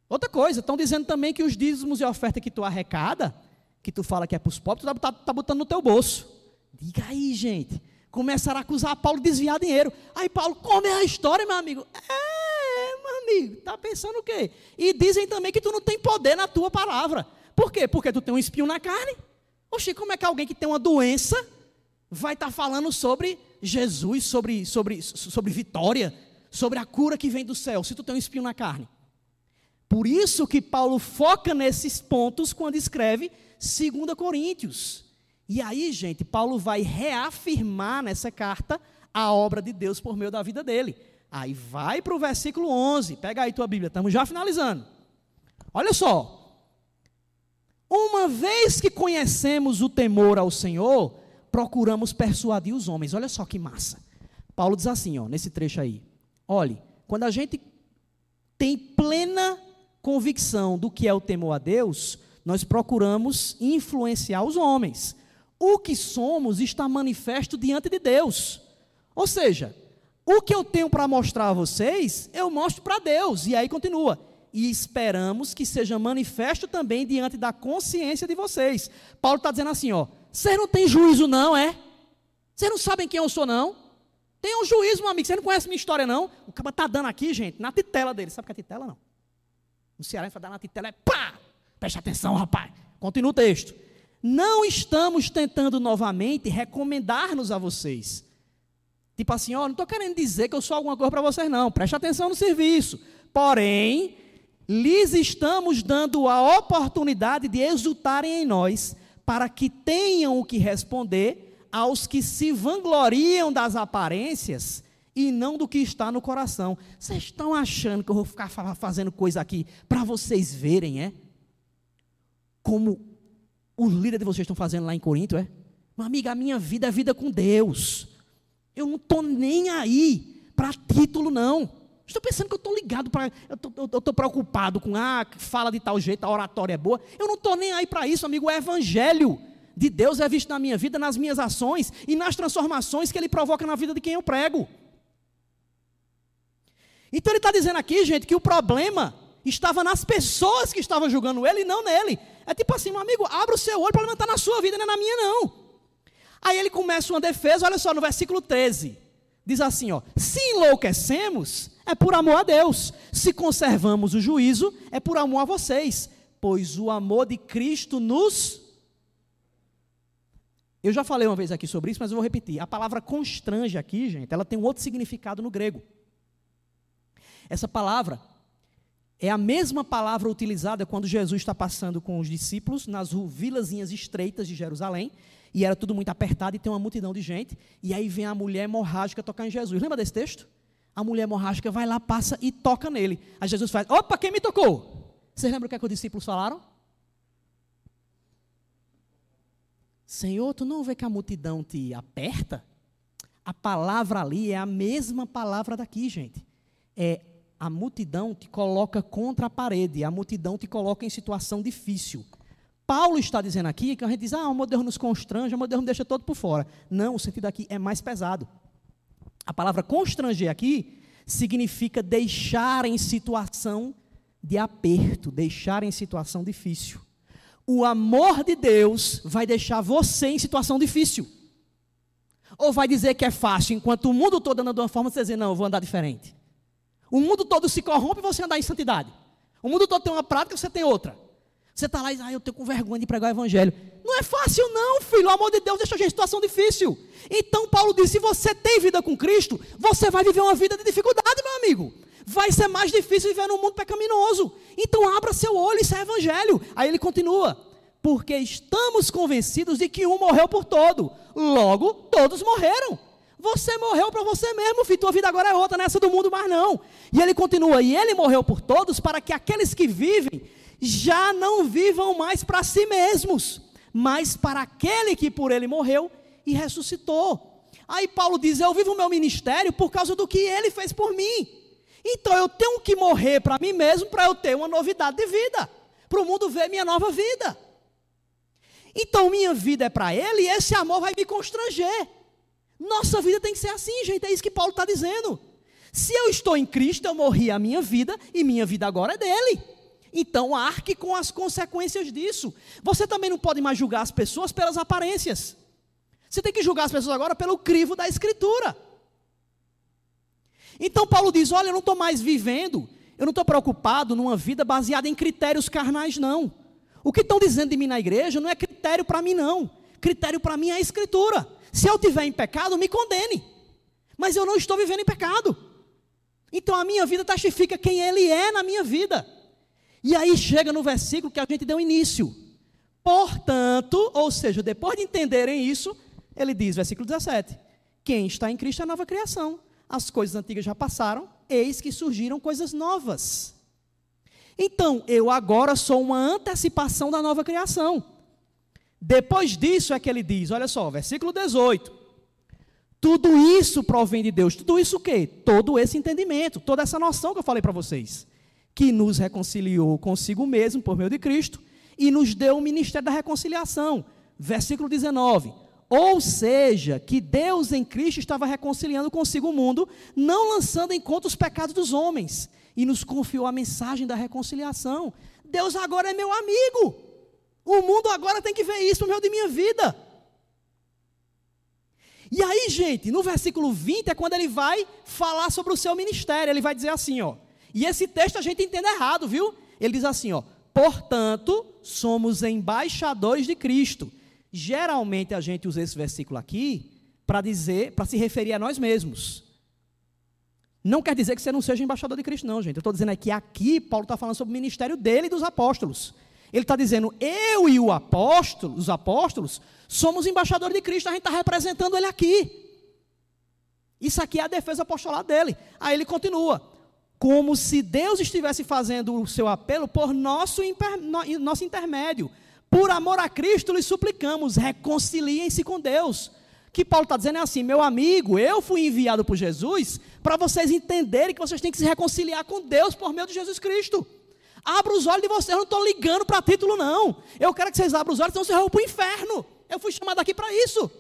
Outra coisa, estão dizendo também que os dízimos e oferta que tu arrecada, que tu fala que é para os pobres, tu está tá, tá botando no teu bolso. Diga aí, gente. Começaram a acusar Paulo de desviar dinheiro. Aí Paulo, como é a história, meu amigo? É, meu amigo, tá pensando o quê? E dizem também que tu não tem poder na tua palavra. Por quê? Porque tu tem um espinho na carne. Oxi, como é que alguém que tem uma doença vai estar tá falando sobre Jesus, sobre, sobre, sobre vitória, sobre a cura que vem do céu, se tu tem um espinho na carne? Por isso que Paulo foca nesses pontos quando escreve 2 Coríntios. E aí, gente, Paulo vai reafirmar nessa carta a obra de Deus por meio da vida dele. Aí vai para o versículo 11, pega aí tua Bíblia, estamos já finalizando. Olha só, uma vez que conhecemos o temor ao Senhor, procuramos persuadir os homens. Olha só que massa. Paulo diz assim, ó, nesse trecho aí. Olhe, quando a gente tem plena convicção do que é o temor a Deus, nós procuramos influenciar os homens. O que somos está manifesto diante de Deus. Ou seja, o que eu tenho para mostrar a vocês, eu mostro para Deus. E aí continua e esperamos que seja manifesto também diante da consciência de vocês. Paulo está dizendo assim: ó, vocês não têm juízo, não, é? Vocês não sabem quem eu sou, não? Tem um juízo, meu amigo. Você não conhece minha história, não? O cara está dando aqui, gente, na titela dele. Sabe o que é titela, não? No Ceará, gente vai dar na titela, é pá! Preste atenção, rapaz. Continua o texto. Não estamos tentando novamente recomendar-nos a vocês. Tipo assim, ó, não estou querendo dizer que eu sou alguma coisa para vocês, não. Preste atenção no serviço. Porém, lhes estamos dando a oportunidade de exultarem em nós, para que tenham o que responder aos que se vangloriam das aparências e não do que está no coração. Vocês estão achando que eu vou ficar fazendo coisa aqui para vocês verem, é? Como os líderes de vocês estão fazendo lá em Corinto, é? Meu amigo, a minha vida é vida com Deus. Eu não estou nem aí para título, não. Estou pensando que eu estou ligado para. Eu estou preocupado com, ah, fala de tal jeito, a oratória é boa. Eu não estou nem aí para isso, amigo. O evangelho de Deus é visto na minha vida, nas minhas ações e nas transformações que ele provoca na vida de quem eu prego. Então ele está dizendo aqui, gente, que o problema estava nas pessoas que estavam julgando ele e não nele. É tipo assim, meu amigo, abra o seu olho, o problema está na sua vida, não é na minha, não. Aí ele começa uma defesa, olha só, no versículo 13. Diz assim, ó: Se enlouquecemos, é por amor a Deus. Se conservamos o juízo, é por amor a vocês, pois o amor de Cristo nos Eu já falei uma vez aqui sobre isso, mas eu vou repetir. A palavra constrange aqui, gente, ela tem um outro significado no grego. Essa palavra é a mesma palavra utilizada quando Jesus está passando com os discípulos nas vilazinhas estreitas de Jerusalém, e era tudo muito apertado e tem uma multidão de gente, e aí vem a mulher hemorrágica tocar em Jesus. Lembra desse texto? A mulher hemorrágica vai lá, passa e toca nele. Aí Jesus faz: opa, quem me tocou? Vocês lembram o que, é que os discípulos falaram? Senhor, tu não vê que a multidão te aperta? A palavra ali é a mesma palavra daqui, gente. É a multidão te coloca contra a parede, a multidão te coloca em situação difícil. Paulo está dizendo aqui que a gente diz, ah, o Deus nos constrange, o Deus nos deixa todo por fora. Não, o sentido aqui é mais pesado. A palavra constranger aqui significa deixar em situação de aperto, deixar em situação difícil. O amor de Deus vai deixar você em situação difícil. Ou vai dizer que é fácil, enquanto o mundo todo anda de uma forma, você dizer, não, eu vou andar diferente. O mundo todo se corrompe e você andar em santidade. O mundo todo tem uma prática, você tem outra. Você está lá e diz, ah, eu tenho com vergonha de pregar o evangelho. Não é fácil, não, filho. O amor de Deus deixa a gente em situação difícil. Então, Paulo disse: se você tem vida com Cristo, você vai viver uma vida de dificuldade, meu amigo. Vai ser mais difícil viver num mundo pecaminoso. Então, abra seu olho, isso é evangelho. Aí ele continua: porque estamos convencidos de que um morreu por todo, logo todos morreram. Você morreu para você mesmo, filho. Tua vida agora é outra, nessa do mundo, mas não. E ele continua: e ele morreu por todos, para que aqueles que vivem já não vivam mais para si mesmos, mas para aquele que por ele morreu e ressuscitou. Aí Paulo diz: Eu vivo o meu ministério por causa do que ele fez por mim. Então eu tenho que morrer para mim mesmo para eu ter uma novidade de vida, para o mundo ver minha nova vida. Então minha vida é para ele e esse amor vai me constranger. Nossa vida tem que ser assim, gente, é isso que Paulo está dizendo. Se eu estou em Cristo, eu morri a minha vida e minha vida agora é dele. Então arque com as consequências disso. Você também não pode mais julgar as pessoas pelas aparências. Você tem que julgar as pessoas agora pelo crivo da Escritura. Então Paulo diz: Olha, eu não estou mais vivendo, eu não estou preocupado numa vida baseada em critérios carnais, não. O que estão dizendo de mim na igreja não é critério para mim, não. Critério para mim é a Escritura. Se eu tiver em pecado, me condene. Mas eu não estou vivendo em pecado. Então a minha vida testifica quem Ele é na minha vida. E aí chega no versículo que a gente deu início. Portanto, ou seja, depois de entenderem isso, ele diz, versículo 17: Quem está em Cristo é nova criação. As coisas antigas já passaram, eis que surgiram coisas novas. Então, eu agora sou uma antecipação da nova criação. Depois disso é que ele diz, olha só, versículo 18. Tudo isso provém de Deus. Tudo isso o quê? Todo esse entendimento, toda essa noção que eu falei para vocês que nos reconciliou consigo mesmo por meio de Cristo e nos deu o ministério da reconciliação. Versículo 19. Ou seja, que Deus em Cristo estava reconciliando consigo o mundo, não lançando em conta os pecados dos homens, e nos confiou a mensagem da reconciliação. Deus agora é meu amigo. O mundo agora tem que ver isso no meio de minha vida. E aí, gente, no versículo 20 é quando ele vai falar sobre o seu ministério. Ele vai dizer assim, ó: e esse texto a gente entende errado, viu? Ele diz assim, ó: "Portanto, somos embaixadores de Cristo". Geralmente a gente usa esse versículo aqui para dizer, para se referir a nós mesmos. Não quer dizer que você não seja embaixador de Cristo, não, gente. Eu estou dizendo aqui, aqui Paulo está falando sobre o ministério dele e dos apóstolos. Ele está dizendo, eu e apóstolo, os apóstolos, somos embaixadores de Cristo, a gente está representando ele aqui. Isso aqui é a defesa apostolar dele. Aí ele continua: como se Deus estivesse fazendo o seu apelo por nosso, nosso intermédio. Por amor a Cristo, lhe suplicamos, reconciliem-se com Deus. Que Paulo está dizendo é assim: meu amigo, eu fui enviado por Jesus para vocês entenderem que vocês têm que se reconciliar com Deus por meio de Jesus Cristo. Abra os olhos de vocês, eu não estou ligando para título, não. Eu quero que vocês abram os olhos, senão vocês vão para o inferno. Eu fui chamado aqui para isso.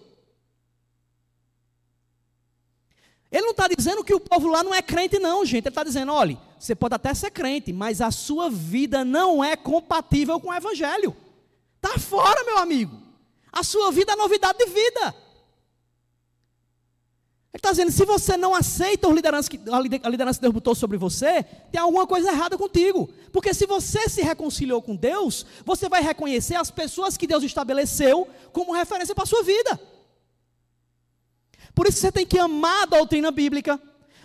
Ele não está dizendo que o povo lá não é crente, não, gente. Ele está dizendo: olha, você pode até ser crente, mas a sua vida não é compatível com o Evangelho. Está fora, meu amigo. A sua vida é novidade de vida. Ele está dizendo: se você não aceita que, a liderança que Deus botou sobre você, tem alguma coisa errada contigo. Porque se você se reconciliou com Deus, você vai reconhecer as pessoas que Deus estabeleceu como referência para a sua vida. Por isso você tem que amar a doutrina bíblica.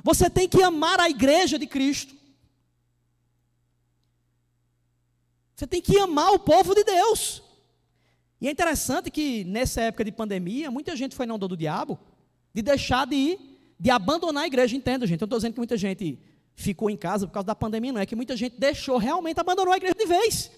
Você tem que amar a igreja de Cristo. Você tem que amar o povo de Deus. E é interessante que nessa época de pandemia, muita gente foi na onda do diabo de deixar de ir, de abandonar a igreja. Entenda, gente. Eu não estou dizendo que muita gente ficou em casa por causa da pandemia, não. É que muita gente deixou, realmente abandonou a igreja de vez.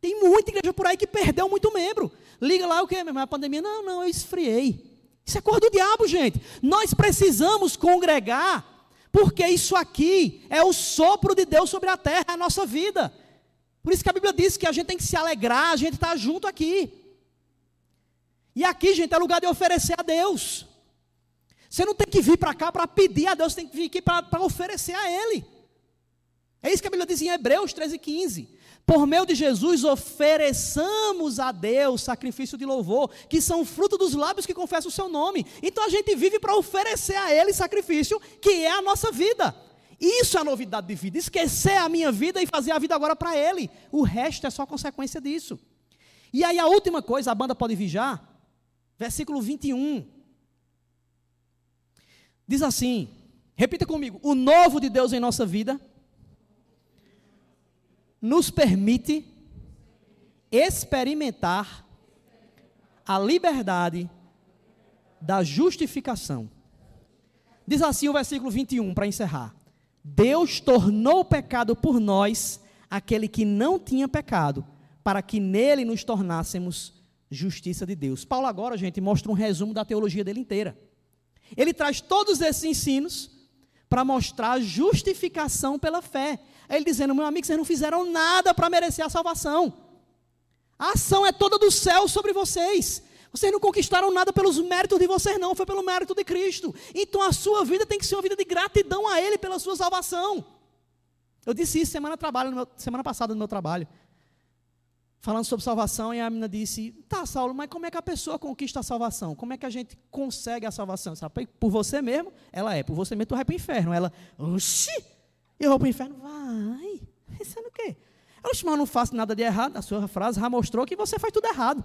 Tem muita igreja por aí que perdeu muito membro. Liga lá o que? A pandemia? Não, não, eu esfriei. Isso é coisa do diabo, gente. Nós precisamos congregar, porque isso aqui é o sopro de Deus sobre a terra, a nossa vida. Por isso que a Bíblia diz que a gente tem que se alegrar, a gente está junto aqui. E aqui, gente, é lugar de oferecer a Deus. Você não tem que vir para cá para pedir a Deus, você tem que vir aqui para oferecer a Ele. É isso que a Bíblia diz em Hebreus 13, 15. Por meio de Jesus, ofereçamos a Deus sacrifício de louvor, que são fruto dos lábios que confessam o seu nome. Então a gente vive para oferecer a Ele sacrifício, que é a nossa vida. Isso é a novidade de vida. Esquecer a minha vida e fazer a vida agora para Ele. O resto é só consequência disso. E aí a última coisa, a banda pode vijar, versículo 21. Diz assim: repita comigo, o novo de Deus em nossa vida nos permite experimentar a liberdade da justificação. Diz assim o versículo 21 para encerrar: Deus tornou pecado por nós aquele que não tinha pecado, para que nele nos tornássemos justiça de Deus. Paulo agora, gente, mostra um resumo da teologia dele inteira. Ele traz todos esses ensinos para mostrar a justificação pela fé. Ele dizendo: meu amigo, vocês não fizeram nada para merecer a salvação. A ação é toda do céu sobre vocês. Vocês não conquistaram nada pelos méritos de vocês, não, foi pelo mérito de Cristo. Então a sua vida tem que ser uma vida de gratidão a Ele pela sua salvação. Eu disse isso semana, trabalho, meu, semana passada no meu trabalho falando sobre salvação, e a menina disse: Tá, Saulo, mas como é que a pessoa conquista a salvação? Como é que a gente consegue a salvação? Sabe, por você mesmo? Ela é, por você mesmo tu vai para o inferno. Ela, oxi, eu vou para o inferno? Vai, pensando o quê? Oxi, mas eu não faço nada de errado. A sua frase já mostrou que você faz tudo errado.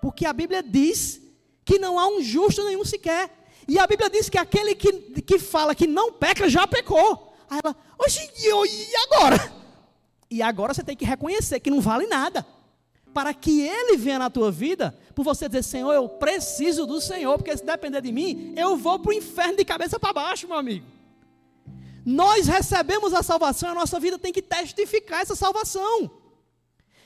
Porque a Bíblia diz que não há um justo nenhum sequer. E a Bíblia diz que aquele que, que fala que não peca já pecou. Aí ela, oxi, e agora? E agora você tem que reconhecer que não vale nada para que Ele venha na tua vida, por você dizer, Senhor, eu preciso do Senhor, porque se depender de mim, eu vou para o inferno de cabeça para baixo, meu amigo. Nós recebemos a salvação, a nossa vida tem que testificar essa salvação.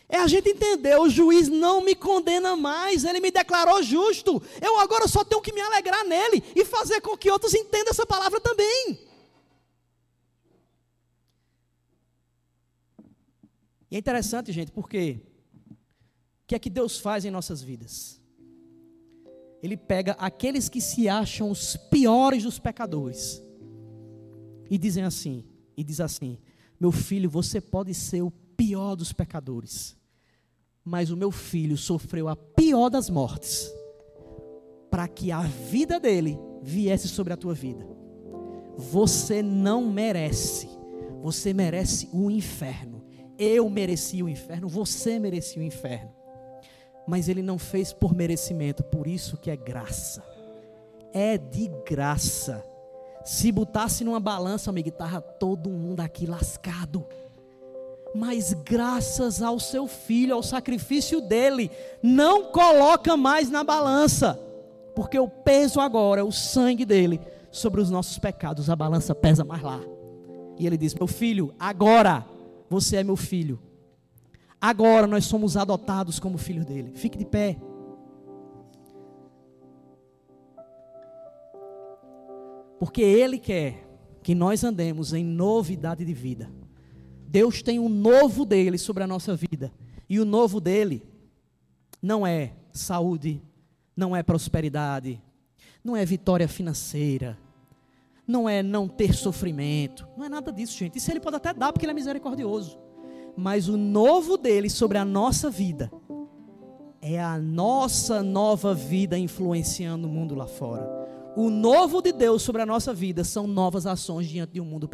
É a gente entender, o juiz não me condena mais, ele me declarou justo. Eu agora só tenho que me alegrar nele e fazer com que outros entendam essa palavra também. E é interessante, gente, porque o que é que Deus faz em nossas vidas? Ele pega aqueles que se acham os piores dos pecadores e dizem assim, e diz assim: "Meu filho, você pode ser o pior dos pecadores, mas o meu filho sofreu a pior das mortes, para que a vida dele viesse sobre a tua vida. Você não merece. Você merece o inferno. Eu mereci o inferno, você merecia o inferno mas ele não fez por merecimento, por isso que é graça. É de graça. Se botasse numa balança, amigo, estava todo mundo aqui lascado. Mas graças ao seu filho, ao sacrifício dele, não coloca mais na balança, porque o peso agora é o sangue dele sobre os nossos pecados, a balança pesa mais lá. E ele diz: Meu filho, agora você é meu filho, Agora nós somos adotados como filhos dele. Fique de pé. Porque Ele quer que nós andemos em novidade de vida. Deus tem um novo dele sobre a nossa vida. E o novo dele não é saúde, não é prosperidade, não é vitória financeira, não é não ter sofrimento, não é nada disso, gente. Isso ele pode até dar porque ele é misericordioso. Mas o novo dele sobre a nossa vida é a nossa nova vida influenciando o mundo lá fora o novo de Deus sobre a nossa vida são novas ações diante de um mundo